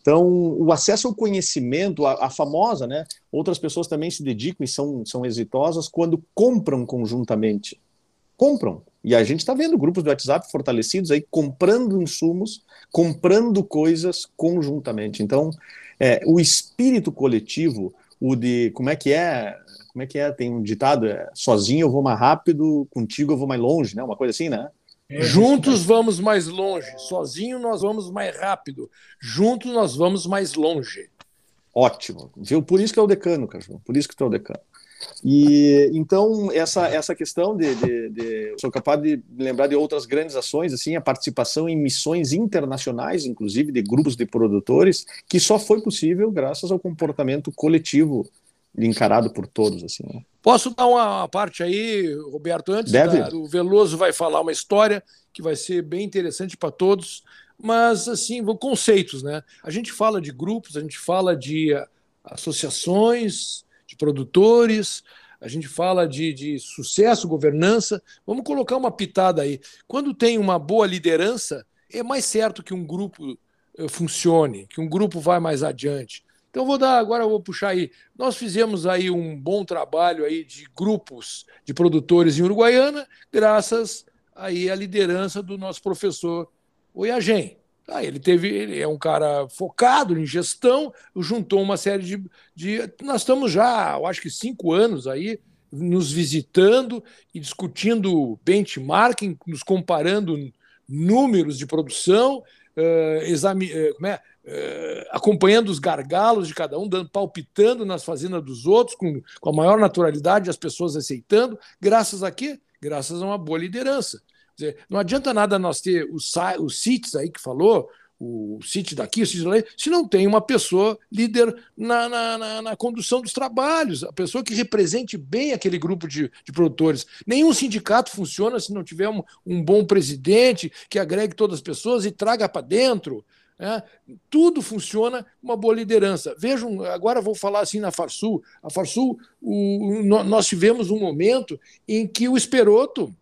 Então, o acesso ao conhecimento, a, a, famosa, né? Outras pessoas também se dedicam e são, são exitosas quando compram conjuntamente. Compram. E a gente está vendo grupos do WhatsApp fortalecidos aí comprando insumos, comprando coisas conjuntamente. Então, é, o espírito coletivo, o de como é que é, como é que é? Tem um ditado, é, sozinho eu vou mais rápido, contigo eu vou mais longe, né? Uma coisa assim, né? É, Juntos vamos mais longe, sozinho nós vamos mais rápido, juntos nós vamos mais longe. Ótimo, viu? Por isso que é o decano, Cachorro, por isso que tu é o decano. E então essa essa questão de, de, de sou capaz de lembrar de outras grandes ações assim a participação em missões internacionais inclusive de grupos de produtores que só foi possível graças ao comportamento coletivo encarado por todos assim né? posso dar uma parte aí Roberto antes Deve. Da, o Veloso vai falar uma história que vai ser bem interessante para todos mas assim conceitos né a gente fala de grupos a gente fala de associações de produtores, a gente fala de, de sucesso, governança. Vamos colocar uma pitada aí. Quando tem uma boa liderança, é mais certo que um grupo eh, funcione, que um grupo vai mais adiante. Então vou dar agora vou puxar aí. Nós fizemos aí um bom trabalho aí de grupos de produtores em Uruguaiana, graças aí à liderança do nosso professor Oiagem. Ah, ele teve, ele é um cara focado em gestão, juntou uma série de, de. Nós estamos já, eu acho que cinco anos aí, nos visitando e discutindo benchmarking, nos comparando números de produção, uh, exame, uh, como é? Uh, acompanhando os gargalos de cada um, dando, palpitando nas fazendas dos outros, com, com a maior naturalidade, as pessoas aceitando, graças a quê? Graças a uma boa liderança dizer, não adianta nada nós ter os, os CITs aí que falou, o CIT daqui, o CIT dali, se não tem uma pessoa líder na, na, na, na, condução dos trabalhos, a pessoa que represente bem aquele grupo de, de produtores. Nenhum sindicato funciona se não tiver um, um bom presidente que agregue todas as pessoas e traga para dentro. É, tudo funciona uma boa liderança. Vejam, agora vou falar assim na Farsul. A Farsul, o, nós tivemos um momento em que o Esperoto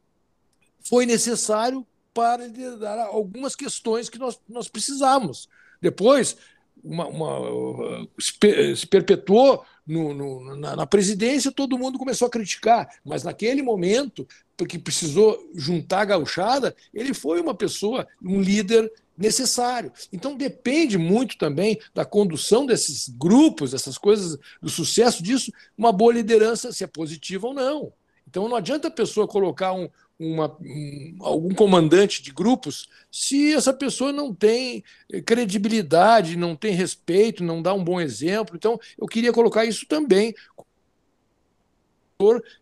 foi necessário para liderar algumas questões que nós, nós precisamos. Depois, uma, uma, se perpetuou no, no, na, na, presidência, todo mundo começou a criticar, mas naquele momento, porque precisou juntar a gauchada, ele foi uma pessoa, um líder necessário. Então depende muito também da condução desses grupos, dessas coisas, do sucesso disso, uma boa liderança, se é positiva ou não. Então não adianta a pessoa colocar um, uma, um, algum comandante de grupos se essa pessoa não tem credibilidade, não tem respeito, não dá um bom exemplo. Então eu queria colocar isso também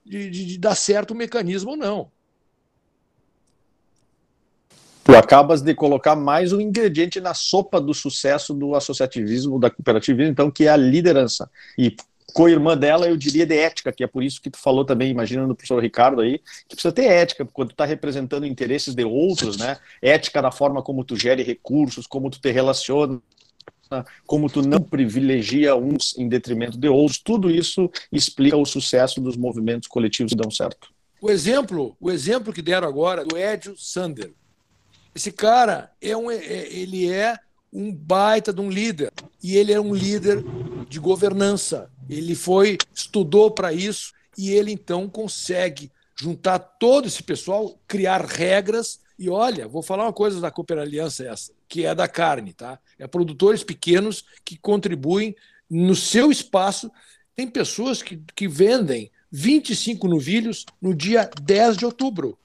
de, de, de dar certo o mecanismo ou não. Tu acabas de colocar mais um ingrediente na sopa do sucesso do associativismo, da cooperativismo, então, que é a liderança. E co-irmã dela, eu diria de ética, que é por isso que tu falou também, imagina no professor Ricardo aí, que precisa ter ética, quando tu está representando interesses de outros, né? Ética na forma como tu gere recursos, como tu te relaciona, como tu não privilegia uns em detrimento de outros, tudo isso explica o sucesso dos movimentos coletivos que dão certo. O exemplo, o exemplo que deram agora do Edio Sander, esse cara é um, é, ele é um baita de um líder e ele é um líder de governança. Ele foi estudou para isso e ele então consegue juntar todo esse pessoal, criar regras e olha, vou falar uma coisa da Cooper Aliança essa, que é da carne, tá? É produtores pequenos que contribuem no seu espaço. Tem pessoas que, que vendem 25 novilhos no dia 10 de outubro.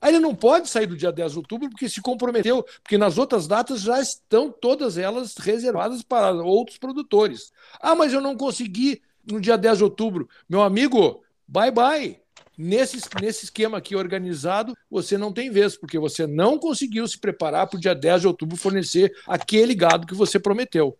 Aí ele não pode sair do dia 10 de outubro porque se comprometeu, porque nas outras datas já estão todas elas reservadas para outros produtores. Ah, mas eu não consegui no dia 10 de outubro. Meu amigo, bye bye. Nesse, nesse esquema aqui organizado, você não tem vez, porque você não conseguiu se preparar para o dia 10 de outubro fornecer aquele gado que você prometeu.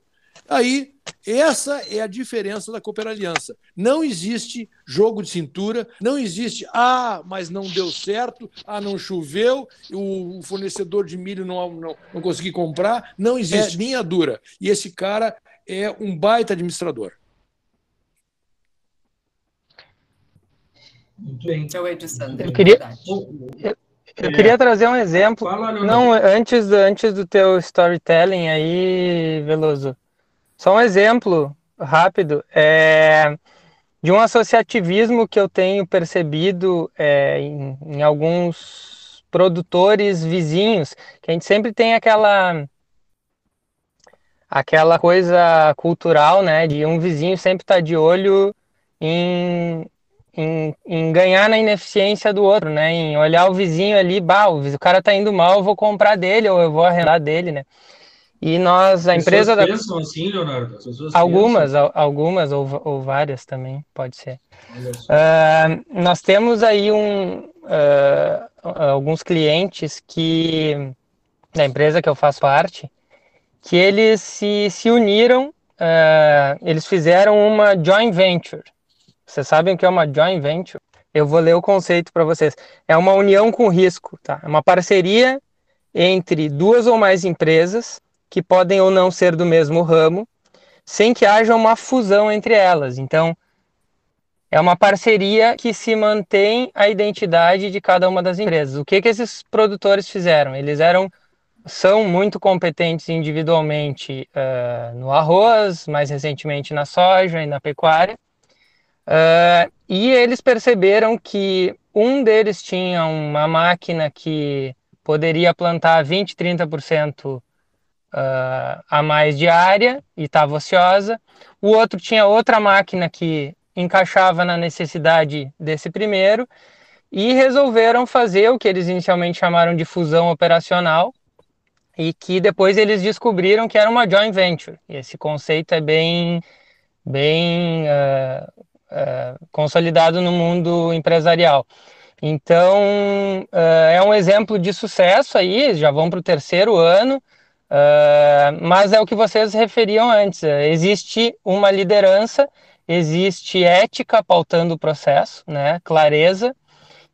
Aí, essa é a diferença da Cooper Aliança. Não existe jogo de cintura, não existe, ah, mas não deu certo, ah, não choveu, o fornecedor de milho não, não, não consegui comprar. Não existe é. linha dura. E esse cara é um baita administrador. Muito bem. Então, eu queria, eu, eu queria trazer um exemplo. Não, antes, antes do teu storytelling aí, Veloso. Só um exemplo rápido é, de um associativismo que eu tenho percebido é, em, em, alguns produtores vizinhos, que a gente sempre tem aquela aquela coisa cultural, né, de um vizinho sempre estar tá de olho em, em, em, ganhar na ineficiência do outro, né, em olhar o vizinho ali, bah, o cara tá indo mal, eu vou comprar dele ou eu vou arrendar dele, né. E nós, a empresa da. pensam assim, Leonardo? As algumas, pensam. algumas ou, ou várias também, pode ser. Uh, nós temos aí um, uh, alguns clientes que, da empresa que eu faço parte, que eles se, se uniram, uh, eles fizeram uma joint venture. Vocês sabem o que é uma joint venture? Eu vou ler o conceito para vocês. É uma união com risco, tá? É uma parceria entre duas ou mais empresas que podem ou não ser do mesmo ramo, sem que haja uma fusão entre elas. Então, é uma parceria que se mantém a identidade de cada uma das empresas. O que, que esses produtores fizeram? Eles eram são muito competentes individualmente uh, no arroz, mais recentemente na soja e na pecuária. Uh, e eles perceberam que um deles tinha uma máquina que poderia plantar 20, 30% uh, a mais de área e estava ociosa. O outro tinha outra máquina que encaixava na necessidade desse primeiro e resolveram fazer o que eles inicialmente chamaram de fusão operacional e que depois eles descobriram que era uma joint venture. E esse conceito é bem, bem uh, uh, consolidado no mundo empresarial. Então, uh, é um exemplo de sucesso aí, já vão para o terceiro ano, Uh, mas é o que vocês referiam antes: existe uma liderança, existe ética pautando o processo, né, clareza,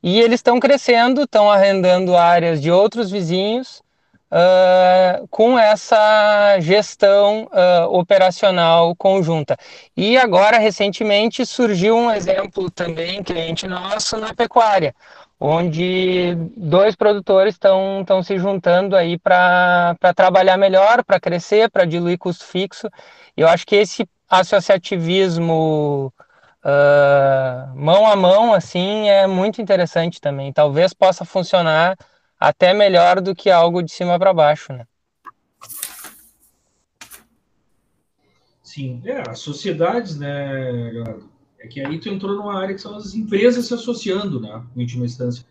e eles estão crescendo, estão arrendando áreas de outros vizinhos, uh, com essa gestão uh, operacional conjunta. E agora, recentemente, surgiu um exemplo também, cliente nosso, na pecuária, onde dois produtores estão se juntando aí para trabalhar melhor, para crescer, para diluir custo fixo. Eu acho que esse associativismo uh, mão a mão assim é muito interessante também. Talvez possa funcionar até melhor do que algo de cima para baixo, né? Sim, é, as sociedades, né, é que aí tu entrou numa área que são as empresas se associando, né, em última instância.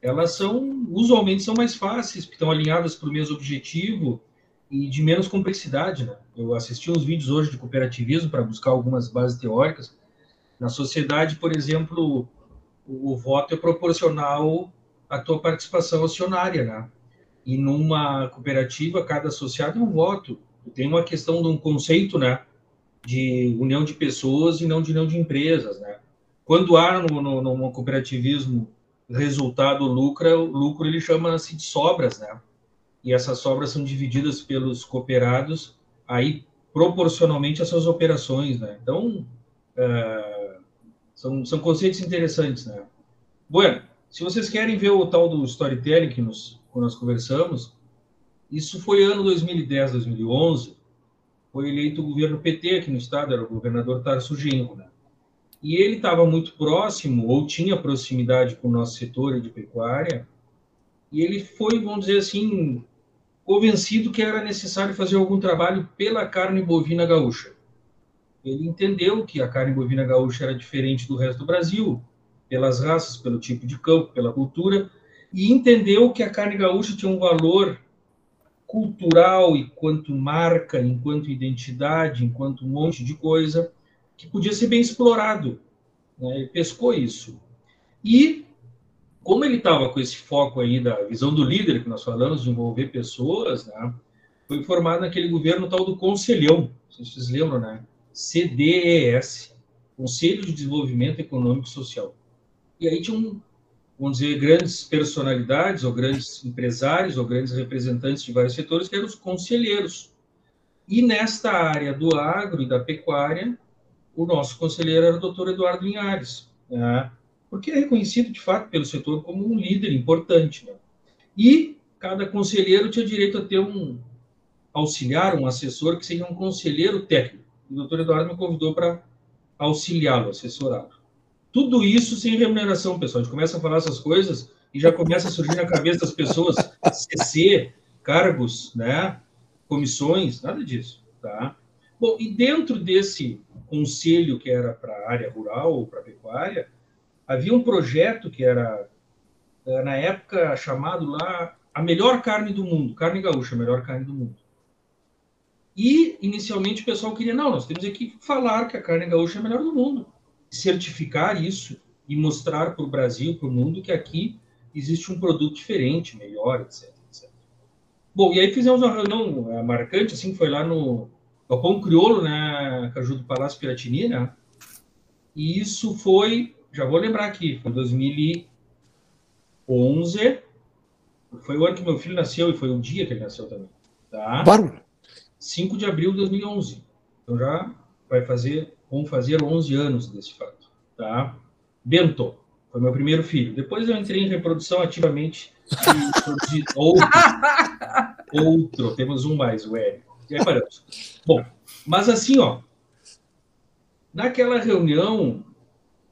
Elas são, usualmente, são mais fáceis, porque estão alinhadas para o mesmo objetivo e de menos complexidade, né. Eu assisti uns vídeos hoje de cooperativismo para buscar algumas bases teóricas. Na sociedade, por exemplo, o, o voto é proporcional à tua participação acionária, né? E numa cooperativa, cada associado é um voto. Tem uma questão de um conceito, né? De união de pessoas e não de união de empresas, né? Quando há no, no, no cooperativismo resultado lucro, lucro ele chama-se de sobras, né? E essas sobras são divididas pelos cooperados aí proporcionalmente às suas operações, né? Então, uh, são, são conceitos interessantes, né? Bueno, se vocês querem ver o tal do storytelling que, nos, nós conversamos, isso foi ano 2010, 2011, foi eleito o governo PT aqui no estado, era o governador Tarso Genro, né? E ele estava muito próximo, ou tinha proximidade com o nosso setor de pecuária, e ele foi, vamos dizer assim, convencido que era necessário fazer algum trabalho pela carne bovina gaúcha. Ele entendeu que a carne bovina gaúcha era diferente do resto do Brasil, pelas raças, pelo tipo de campo, pela cultura, e entendeu que a carne gaúcha tinha um valor cultural enquanto marca, enquanto identidade, enquanto um monte de coisa que podia ser bem explorado. Né? Ele pescou isso. E como ele estava com esse foco aí da visão do líder que nós falamos, de envolver pessoas, né, foi formado naquele governo tal do Conselhão, se vocês lembram, né? CDES, Conselho de Desenvolvimento Econômico e Social. E aí tinha um, vamos dizer, grandes personalidades, ou grandes empresários, ou grandes representantes de vários setores, que eram os conselheiros. E nesta área do agro e da pecuária, o nosso conselheiro era o doutor Eduardo Linhares, né? porque é reconhecido de fato pelo setor como um líder importante. Né? E cada conselheiro tinha direito a ter um auxiliar, um assessor, que seria um conselheiro técnico. O doutor Eduardo me convidou para auxiliá-lo, assessorá-lo. Tudo isso sem remuneração, pessoal. A gente começa a falar essas coisas e já começa a surgir na cabeça das pessoas CC, cargos, né, comissões, nada disso, tá? Bom, e dentro desse conselho que era para a área rural ou para a pecuária, havia um projeto que era, eh, na época, chamado lá a melhor carne do mundo, carne gaúcha, a melhor carne do mundo. E, inicialmente, o pessoal queria, não, nós temos que falar que a carne gaúcha é a melhor do mundo, certificar isso e mostrar para o Brasil, para o mundo, que aqui existe um produto diferente, melhor, etc, etc. Bom, e aí fizemos uma reunião eh, marcante, assim, foi lá no Galpão Criolo, né, Caju do Palácio Piratini, né, e isso foi já vou lembrar aqui, foi 2011, foi o ano que meu filho nasceu e foi o dia que ele nasceu também. Tá? Bárbaro. 5 de abril de 2011. Então já vai fazer, vão fazer 11 anos desse fato. Tá? Bento, foi meu primeiro filho. Depois eu entrei em reprodução ativamente e produzi outro. outro, temos um mais, o Érico. E aí paramos. Bom, mas assim, ó, naquela reunião,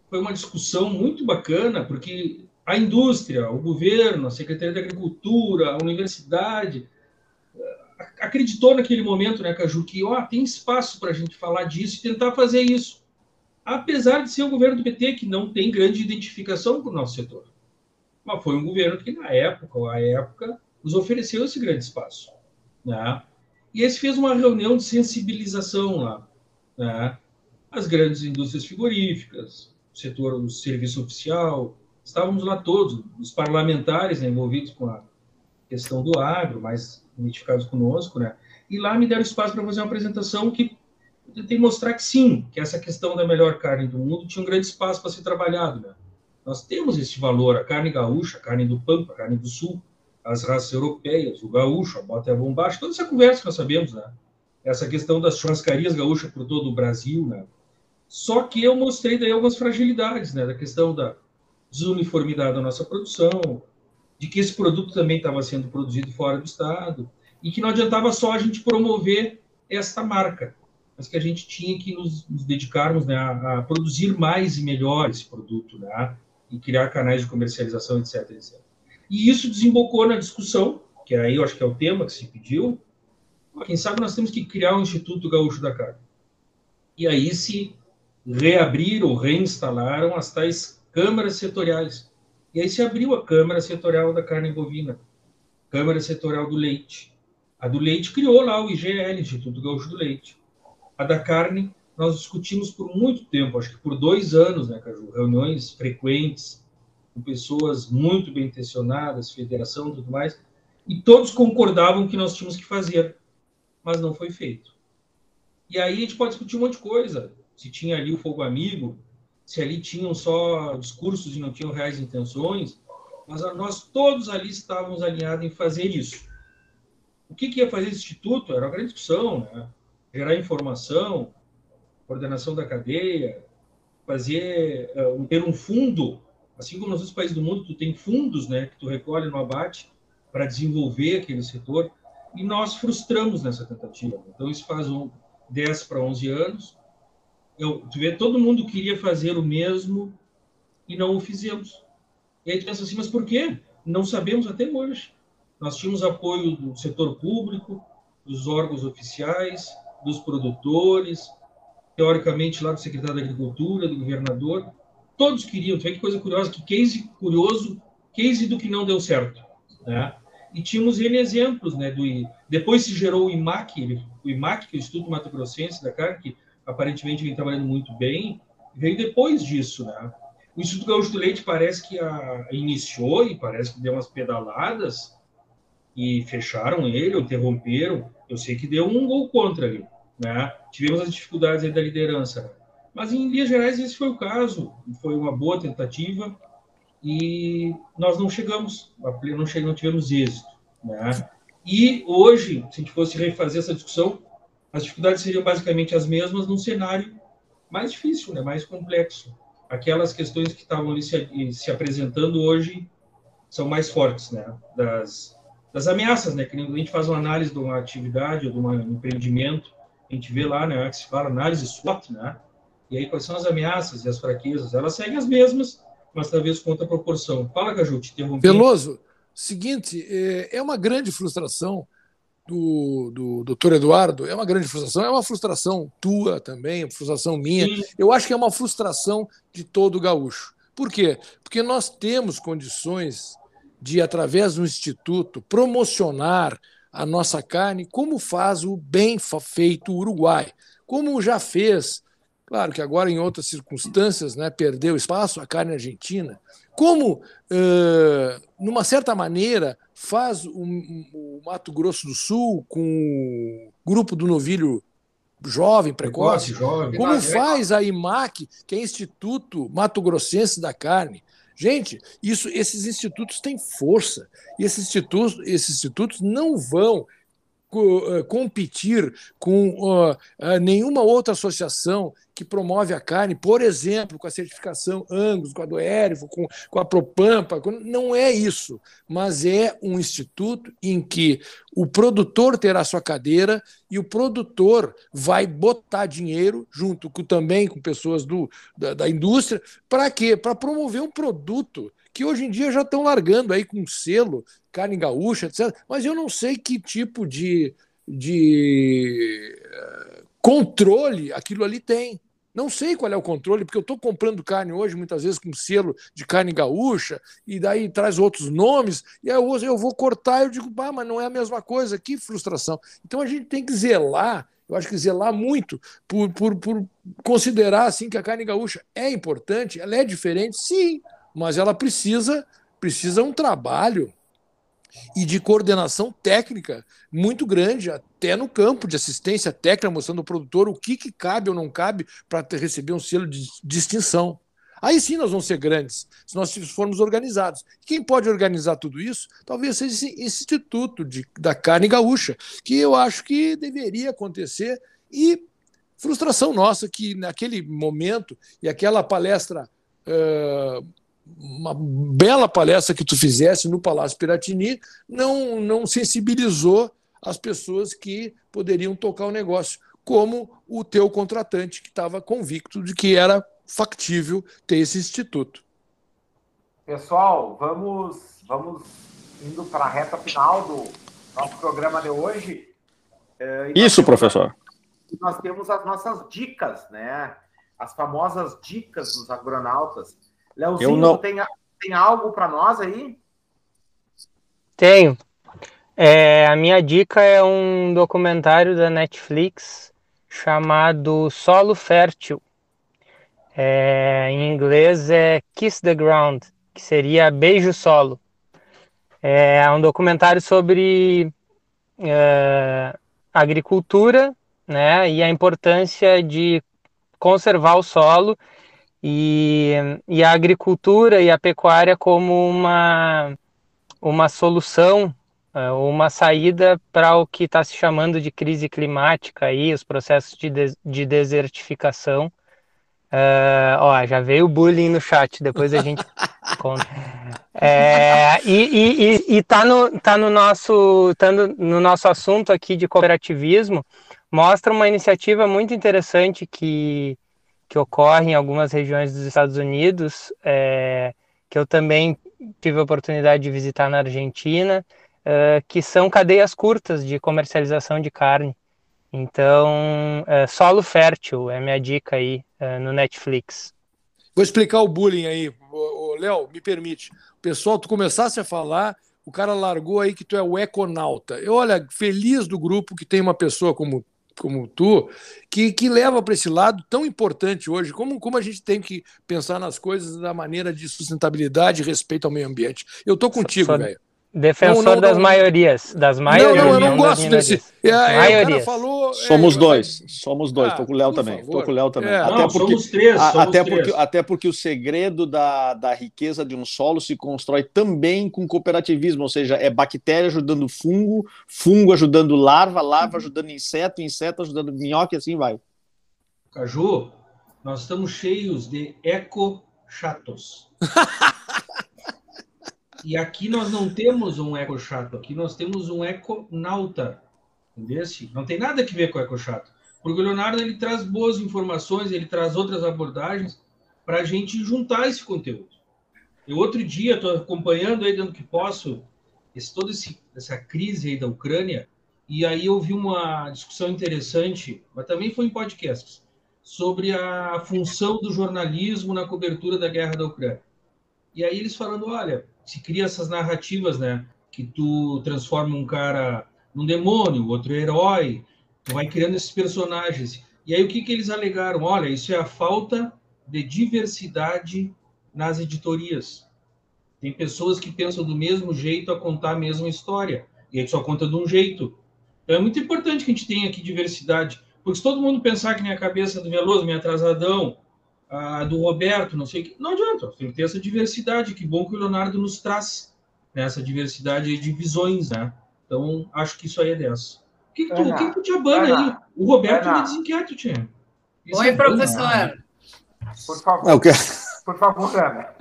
foi uma discussão muito bacana, porque a indústria, o governo, a Secretaria da Agricultura, a universidade, acreditou naquele momento, né, Caju, que ó, tem espaço para a gente falar disso e tentar fazer isso. Apesar de ser o governo do PT, que não tem grande identificação com o nosso setor. Mas foi um governo que, na época, à época, nos ofereceu esse grande espaço. Né? E esse fez uma reunião de sensibilização lá. Né? As grandes indústrias frigoríficas, setor do serviço oficial, estávamos lá todos, os parlamentares né, envolvidos com a questão do agro, mais identificados conosco, né? E lá me deram espaço para fazer uma apresentação que tentei mostrar que sim, que essa questão da melhor carne do mundo tinha um grande espaço para ser trabalhado, né? Nós temos esse valor, a carne gaúcha, a carne do Pampa, a carne do Sul, as raças europeias, o gaúcho, a bota e a bombacha, toda essa conversa que nós sabemos, né? Essa questão das churrascarias gaúchas por todo o Brasil, né? Só que eu mostrei daí algumas fragilidades, né? Da questão da desuniformidade da nossa produção, de que esse produto também estava sendo produzido fora do estado e que não adiantava só a gente promover esta marca, mas que a gente tinha que nos, nos dedicarmos né, a, a, produzir mais e melhor esse produto, né? E criar canais de comercialização, etc, etc. E isso desembocou na discussão, que aí eu acho que é o tema que se pediu. Quem sabe nós temos que criar um Instituto Gaúcho da Carne. E aí se reabriram reinstalaram as tais câmaras setoriais. E aí se abriu a Câmara Setorial da Carne Bovina, Câmara Setorial do Leite. A do leite criou lá o IGL, Instituto Gaúcho do Leite. A da carne, nós discutimos por muito tempo, acho que por dois anos, né, Caju? Reuniões frequentes, com pessoas muito bem intencionadas, federação e tudo mais, e todos concordavam que nós tínhamos que fazer, mas não foi feito. E aí a gente pode discutir um monte de coisa. Se tinha ali o fogo amigo, se ali tinham só discursos e não tinham reais intenções, mas nós todos ali estávamos alinhados em fazer isso. O que, que ia fazer esse instituto? Era uma grande discussão, né? gerar informação, coordenação da cadeia, fazer uh, ter um fundo, assim como nos outros países do mundo, tu tem fundos, né, que tu recolhe no abate para desenvolver aquele setor, e nós frustramos nessa tentativa. Então isso faz um 10 para 11 anos, eu, tu vê, todo mundo queria fazer o mesmo e não o fizemos. E aí tu pensa assim, mas por quê? Não sabemos até hoje. Nós tínhamos apoio do setor público, dos órgãos oficiais, dos produtores, teoricamente lá do secretário da Agricultura, do governador. Todos queriam. Tu vê que coisa curiosa, que case curioso, case do que não deu certo. Né? E tínhamos N exemplos. Né, do, depois se gerou o IMAC, o IMAC, que é o Instituto Mato Grossense da Carne, que aparentemente vem trabalhando muito bem, veio depois disso, né? O Instituto Gaúcho do Leite parece que a, iniciou e parece que deu umas pedaladas e fecharam ele, ou interromperam. Eu sei que deu um gol contra ali, né? Tivemos as dificuldades aí da liderança, mas em linhas gerais esse foi o caso. Foi uma boa tentativa e nós não chegamos, não, chegamos, não tivemos êxito, né? E hoje, se a gente fosse refazer essa discussão, as dificuldades seriam basicamente as mesmas num cenário mais difícil, né, mais complexo. Aquelas questões que estavam ali se, se apresentando hoje são mais fortes, né, das, das ameaças, né, que a gente faz uma análise de uma atividade ou de um empreendimento, a gente vê lá, né, que se fala análise SWOT, né, e aí quais são as ameaças e as fraquezas, elas seguem as mesmas, mas talvez com outra proporção. Fala, Caju, te interrompi. Veloso, seguinte, é, é uma grande frustração do, do doutor Eduardo é uma grande frustração, é uma frustração tua também, uma frustração minha. Sim. Eu acho que é uma frustração de todo o gaúcho. Por quê? Porque nós temos condições de, através do Instituto, promocionar a nossa carne, como faz o bem feito Uruguai, como já fez, claro que agora em outras circunstâncias, né, perdeu espaço a carne argentina, como, uh, numa certa maneira, faz o, o, Mato Grosso do Sul com o grupo do novilho jovem, precoce, jovem, como é faz a IMAC, que é Instituto Mato Grossense da Carne. Gente, isso, esses institutos têm força. E esses institutos, esses institutos não vão eh, competir com uh, uh, nenhuma outra associação que promove a carne, por exemplo, com a certificação Angus, com a do Érifo, com, com a Propampa. Com... Não é isso, mas é um instituto em que o produtor terá sua cadeira e o produtor vai botar dinheiro, junto com, também com pessoas do, da, da indústria, para quê? Para promover um produto que hoje em dia já estão largando aí com selo, carne gaúcha, etc. Mas eu não sei que tipo de, de uh, controle aquilo ali tem. Não sei qual é o controle, porque eu estou comprando carne hoje, muitas vezes com selo de carne gaúcha, e daí traz outros nomes, e aí eu, eu vou cortar e eu digo, ah, mas não é a mesma coisa, que frustração. Então a gente tem que zelar, eu acho que zelar muito por, por, por considerar assim que a carne gaúcha é importante, ela é diferente, sim, mas ela precisa precisa um trabalho e de coordenação técnica muito grande, até no campo de assistência técnica, mostrando ao produtor o que, que cabe ou não cabe para receber um selo de distinção. Aí sim nós vamos ser grandes, se nós formos organizados. Quem pode organizar tudo isso? Talvez seja esse Instituto de, da Carne Gaúcha, que eu acho que deveria acontecer e frustração nossa que naquele momento e aquela palestra uh, uma bela palestra que tu fizesse no Palácio Piratini não, não sensibilizou as pessoas que poderiam tocar o negócio, como o teu contratante, que estava convicto de que era factível ter esse instituto. Pessoal, vamos, vamos indo para a reta final do nosso programa de hoje. É, Isso, professor. Nós temos as nossas dicas, né? As famosas dicas dos agronautas. Leozinho, não... tem, tem algo para nós aí? Tenho. É, a minha dica é um documentário da Netflix chamado Solo Fértil. É, em inglês é Kiss the Ground, que seria Beijo Solo. É um documentário sobre é, agricultura né, e a importância de conservar o solo e, e a agricultura e a pecuária como uma, uma solução é, uma saída para o que está se chamando de crise climática aí, os processos de, de, de desertificação. Uh, ó, já veio o bullying no chat, depois a gente conta. É, e, e, e, tá, no, tá no nosso tá no, no, nosso assunto aqui de cooperativismo, mostra uma iniciativa muito interessante que, que ocorre em algumas regiões dos Estados Unidos, é, que eu também tive a oportunidade de visitar na Argentina, é, que são cadeias curtas de comercialização de carne. Então, é, solo fértil é minha dica aí é, no Netflix. Vou explicar o bullying aí. Léo, me permite. Pessoal, tu começasse a falar, o cara largou aí que tu é o econauta. Eu, olha, feliz do grupo que tem uma pessoa como como tu, que, que leva para esse lado tão importante hoje, como, como a gente tem que pensar nas coisas da maneira de sustentabilidade e respeito ao meio ambiente. Eu tô contigo, velho. Defensor não, não, das não, maiorias, das maiorias. Não, não, eu não gosto desse. É, é, falou, somos é, dois, somos dois. Ah, tô com o Léo também. Favor. Tô com o Léo também. É. Até, porque, somos três, somos até, três. Porque, até porque o segredo da, da riqueza de um solo se constrói também com cooperativismo, ou seja, é bactéria ajudando fungo, fungo ajudando larva, larva ajudando inseto, inseto ajudando minhoca e assim vai. Caju, nós estamos cheios de eco-chatos. E aqui nós não temos um eco chato, aqui nós temos um econauta. Entendeu? Não tem nada a ver com o eco chato. Porque o Leonardo ele traz boas informações, ele traz outras abordagens para a gente juntar esse conteúdo. Eu outro dia estou acompanhando aí dando que posso esse, toda esse, essa crise aí da Ucrânia e aí eu vi uma discussão interessante, mas também foi em podcasts, sobre a função do jornalismo na cobertura da guerra da Ucrânia. E aí eles falando, olha, se cria essas narrativas, né? Que tu transforma um cara num demônio, outro herói, tu vai criando esses personagens. E aí o que, que eles alegaram? Olha, isso é a falta de diversidade nas editorias. Tem pessoas que pensam do mesmo jeito a contar a mesma história. E a gente só conta de um jeito. Então é muito importante que a gente tenha aqui diversidade. Porque se todo mundo pensar que minha cabeça do Veloso, minha atrasadão, a do Roberto, não sei o que. Não adianta, tem que ter essa diversidade. Que bom que o Leonardo nos traz né, essa diversidade de visões, né? Então, acho que isso aí é dessa. O que, que tu, que tu te abana aí? O Roberto me desinquieto, Tia. Oi, é professor. Por favor. Por favor, Ana.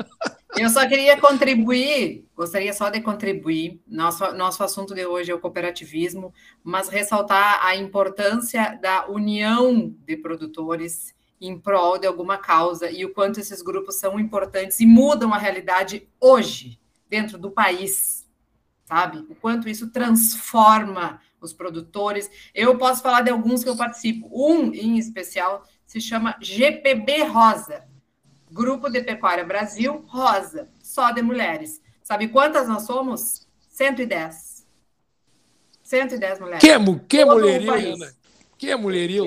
Eu só queria contribuir, gostaria só de contribuir. Nosso, nosso assunto de hoje é o cooperativismo, mas ressaltar a importância da união de produtores em prol de alguma causa e o quanto esses grupos são importantes e mudam a realidade hoje dentro do país, sabe? O quanto isso transforma os produtores. Eu posso falar de alguns que eu participo. Um em especial se chama GPB Rosa, Grupo de Pecuária Brasil Rosa, só de mulheres. Sabe quantas nós somos? 110. 110 mulheres. Que, que Ana? Que é mulherio?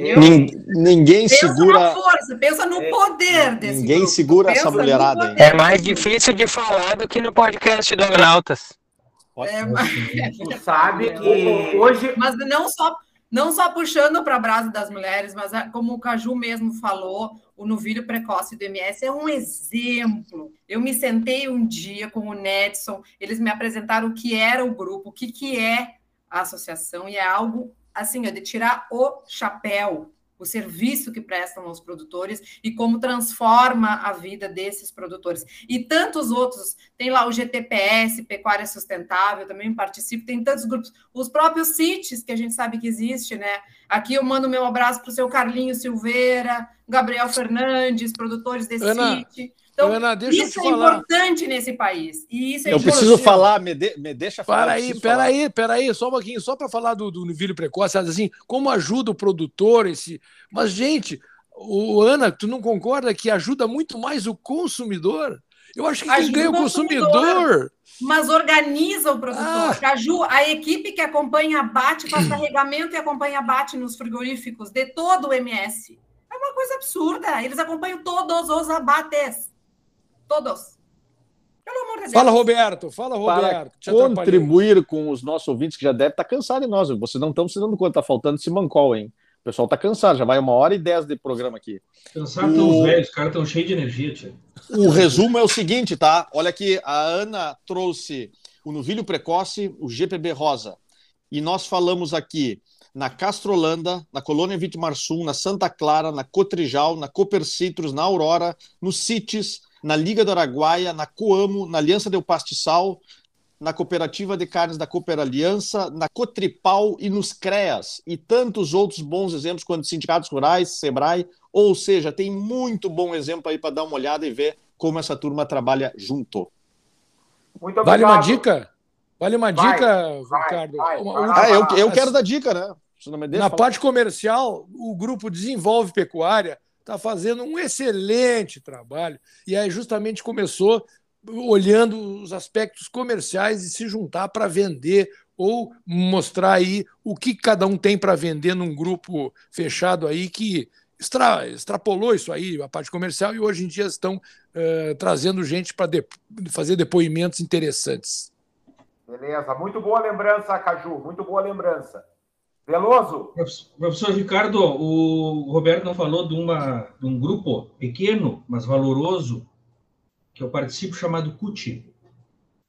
Ninguém pensa segura. Pensa na força, pensa no é. poder desse Ninguém grupo. segura pensa essa mulherada. É mais difícil de falar do que no podcast do Agnautas. É, é, tu sabe que hoje. Mas não só, não só puxando para a brasa das mulheres, mas como o Caju mesmo falou, o novilho precoce do MS é um exemplo. Eu me sentei um dia com o Nedson, eles me apresentaram o que era o grupo, o que, que é a associação, e é algo assim, de tirar o chapéu o serviço que prestam aos produtores e como transforma a vida desses produtores. E tantos outros, tem lá o GTPS, Pecuária Sustentável, também participo, tem tantos grupos, os próprios CITES, que a gente sabe que existe, né? Aqui eu mando meu abraço para o seu Carlinho Silveira, Gabriel Fernandes, produtores desse Ana, CIT. Então, Ana, isso é falar. importante nesse país. E isso é eu preciso falar, me, de, me deixa falar. Para aí, peraí, peraí, só um pouquinho, só para falar do, do novilho precoce, assim, como ajuda o produtor, esse. Mas, gente, o Ana, tu não concorda que ajuda muito mais o consumidor? Eu acho que quem ganha o consumidor. Mas organiza o produtor. Ah. Caju, a equipe que acompanha abate, faz carregamento e acompanha abate nos frigoríficos de todo o MS. É uma coisa absurda. Eles acompanham todos os abates. Todos. Pelo amor de Deus. Fala, Roberto. Fala, Roberto. Para contribuir com os nossos ouvintes, que já deve estar cansado de nós. Vocês não estão se dando conta, está faltando esse mancol, hein? O pessoal está cansado, já vai uma hora e dez de programa aqui. Cansado o... os velhos, os caras estão cheios de energia, tio. O resumo é o seguinte, tá? Olha aqui, a Ana trouxe o novilho precoce, o GPB rosa. E nós falamos aqui na Castrolanda, na Colônia Vitimarsum, na Santa Clara, na Cotrijal, na Cooper Citrus, na Aurora, no CITES, na Liga do Araguaia, na Coamo, na Aliança Del Pastiçal, na Cooperativa de Carnes da Cooper Aliança, na Cotripal e nos CREAS, e tantos outros bons exemplos quanto sindicatos rurais, SEBRAE, ou seja, tem muito bom exemplo aí para dar uma olhada e ver como essa turma trabalha junto. Muito obrigado. Vale uma dica? Vale uma vai, dica, vai, Ricardo? Vai, ah, eu, eu quero dar dica, né? Na parte comercial, o grupo desenvolve pecuária está fazendo um excelente trabalho. E aí justamente começou olhando os aspectos comerciais e se juntar para vender ou mostrar aí o que cada um tem para vender num grupo fechado aí que extra, extrapolou isso aí, a parte comercial, e hoje em dia estão uh, trazendo gente para fazer depoimentos interessantes. Beleza, muito boa lembrança, Caju, muito boa lembrança. Veloso. Professor Ricardo, o Roberto não falou de, uma, de um grupo pequeno, mas valoroso, que eu participo, chamado CUT,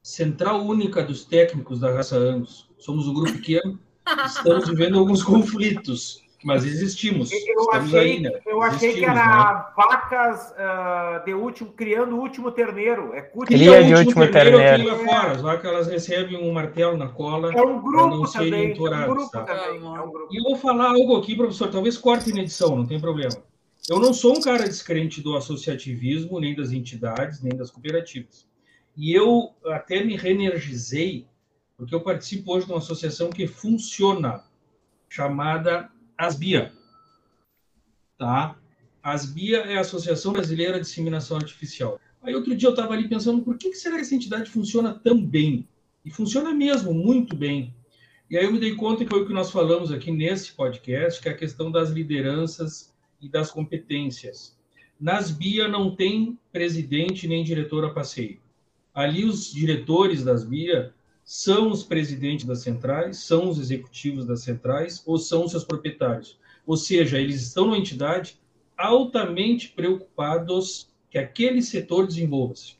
Central Única dos Técnicos da Raça Angus. Somos um grupo pequeno, estamos vivendo alguns conflitos mas existimos. Eu achei, aí, né? eu achei que era né? vacas uh, de último, criando o último terneiro. É Cria de último terneiro. terneiro. Fora. As vacas elas recebem um martelo na cola. É um grupo também. É um grupo tá? também. É um grupo. E eu vou falar algo aqui, professor, talvez corte na edição, não tem problema. Eu não sou um cara descrente do associativismo, nem das entidades, nem das cooperativas. E eu até me reenergizei, porque eu participo hoje de uma associação que funciona, chamada Asbia. Tá? Asbia é a Associação Brasileira de Disseminação Artificial. Aí outro dia eu estava ali pensando, por que, que será que essa entidade funciona tão bem? E funciona mesmo, muito bem. E aí eu me dei conta que foi o que nós falamos aqui nesse podcast, que é a questão das lideranças e das competências. Nas BIA não tem presidente nem diretor a passeio. Ali os diretores das BIA são os presidentes das centrais, são os executivos das centrais ou são os seus proprietários. Ou seja, eles estão numa entidade altamente preocupados que aquele setor desenvolva-se.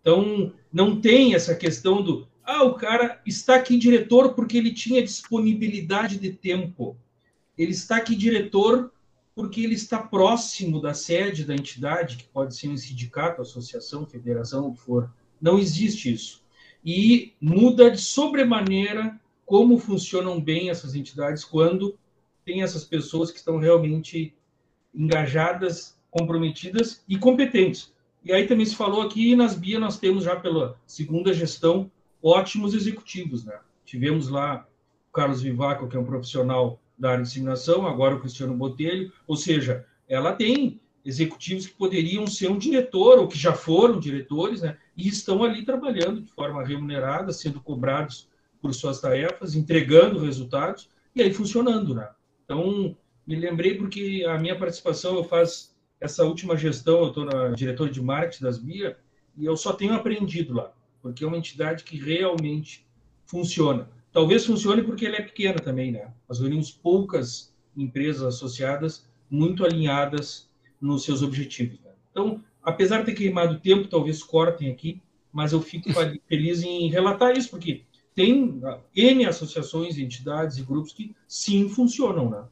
Então, não tem essa questão do ah, o cara está aqui diretor porque ele tinha disponibilidade de tempo. Ele está aqui diretor porque ele está próximo da sede da entidade, que pode ser um sindicato, associação, federação, o que for. Não existe isso e muda de sobremaneira como funcionam bem essas entidades quando tem essas pessoas que estão realmente engajadas, comprometidas e competentes. E aí também se falou aqui nas BIA nós temos já pela segunda gestão ótimos executivos, né? Tivemos lá o Carlos Vivaco, que é um profissional da área de disseminação, agora o Cristiano Botelho, ou seja, ela tem executivos que poderiam ser um diretor ou que já foram diretores, né? e estão ali trabalhando de forma remunerada, sendo cobrados por suas tarefas, entregando resultados e aí funcionando, né? Então, me lembrei porque a minha participação, eu faço essa última gestão, eu estou na diretor de marketing das BIA, e eu só tenho aprendido lá, porque é uma entidade que realmente funciona. Talvez funcione porque ele é pequeno também, né? Nós reunimos poucas empresas associadas muito alinhadas nos seus objetivos. Né? Então, apesar de ter queimado tempo, talvez cortem aqui, mas eu fico feliz em relatar isso, porque tem ah, N associações, entidades e grupos que sim funcionam, né?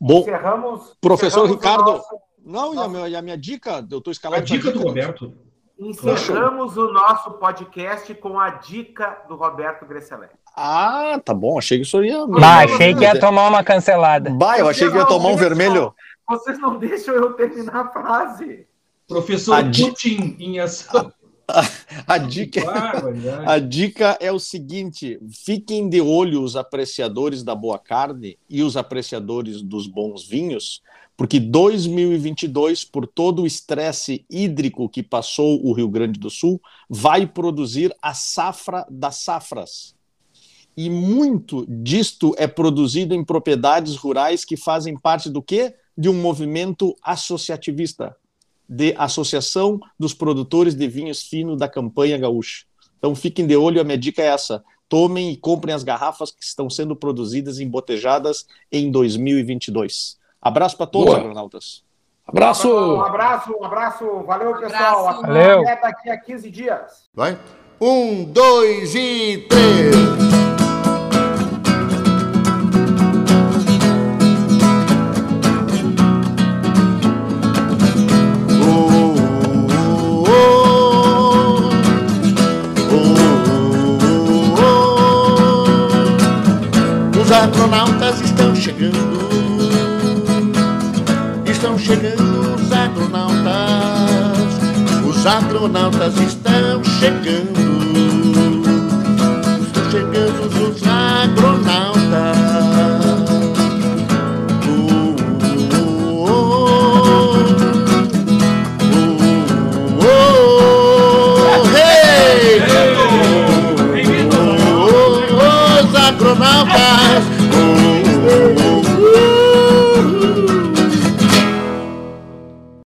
Bom, encerramos, professor encerramos Ricardo. Nosso... Não, e a, minha, e a minha dica, eu estou escalando. A dica, dica do Roberto. Encerramos o nosso podcast com a dica do Roberto Gresselé. Ah, tá bom. Achei que o senhor ia. Bah, achei que ia tomar uma cancelada. Bah, eu achei que ia tomar um vermelho. Vocês não deixam eu terminar a frase. Professor a Putin em ação. A, a, dica, a dica é o seguinte: fiquem de olho os apreciadores da boa carne e os apreciadores dos bons vinhos, porque 2022, por todo o estresse hídrico que passou o Rio Grande do Sul, vai produzir a safra das safras. E muito disto é produzido em propriedades rurais que fazem parte do quê? De um movimento associativista, de Associação dos Produtores de Vinhos Finos da Campanha Gaúcha. Então fiquem de olho, a minha dica é essa. Tomem e comprem as garrafas que estão sendo produzidas e embotejadas em 2022. Abraço para todos, agronautas. Abraço! Um abraço, um abraço. Valeu, pessoal. Abraço. Valeu. Até daqui a 15 dias. Vai. Um, dois e três. Os agronautas estão chegando.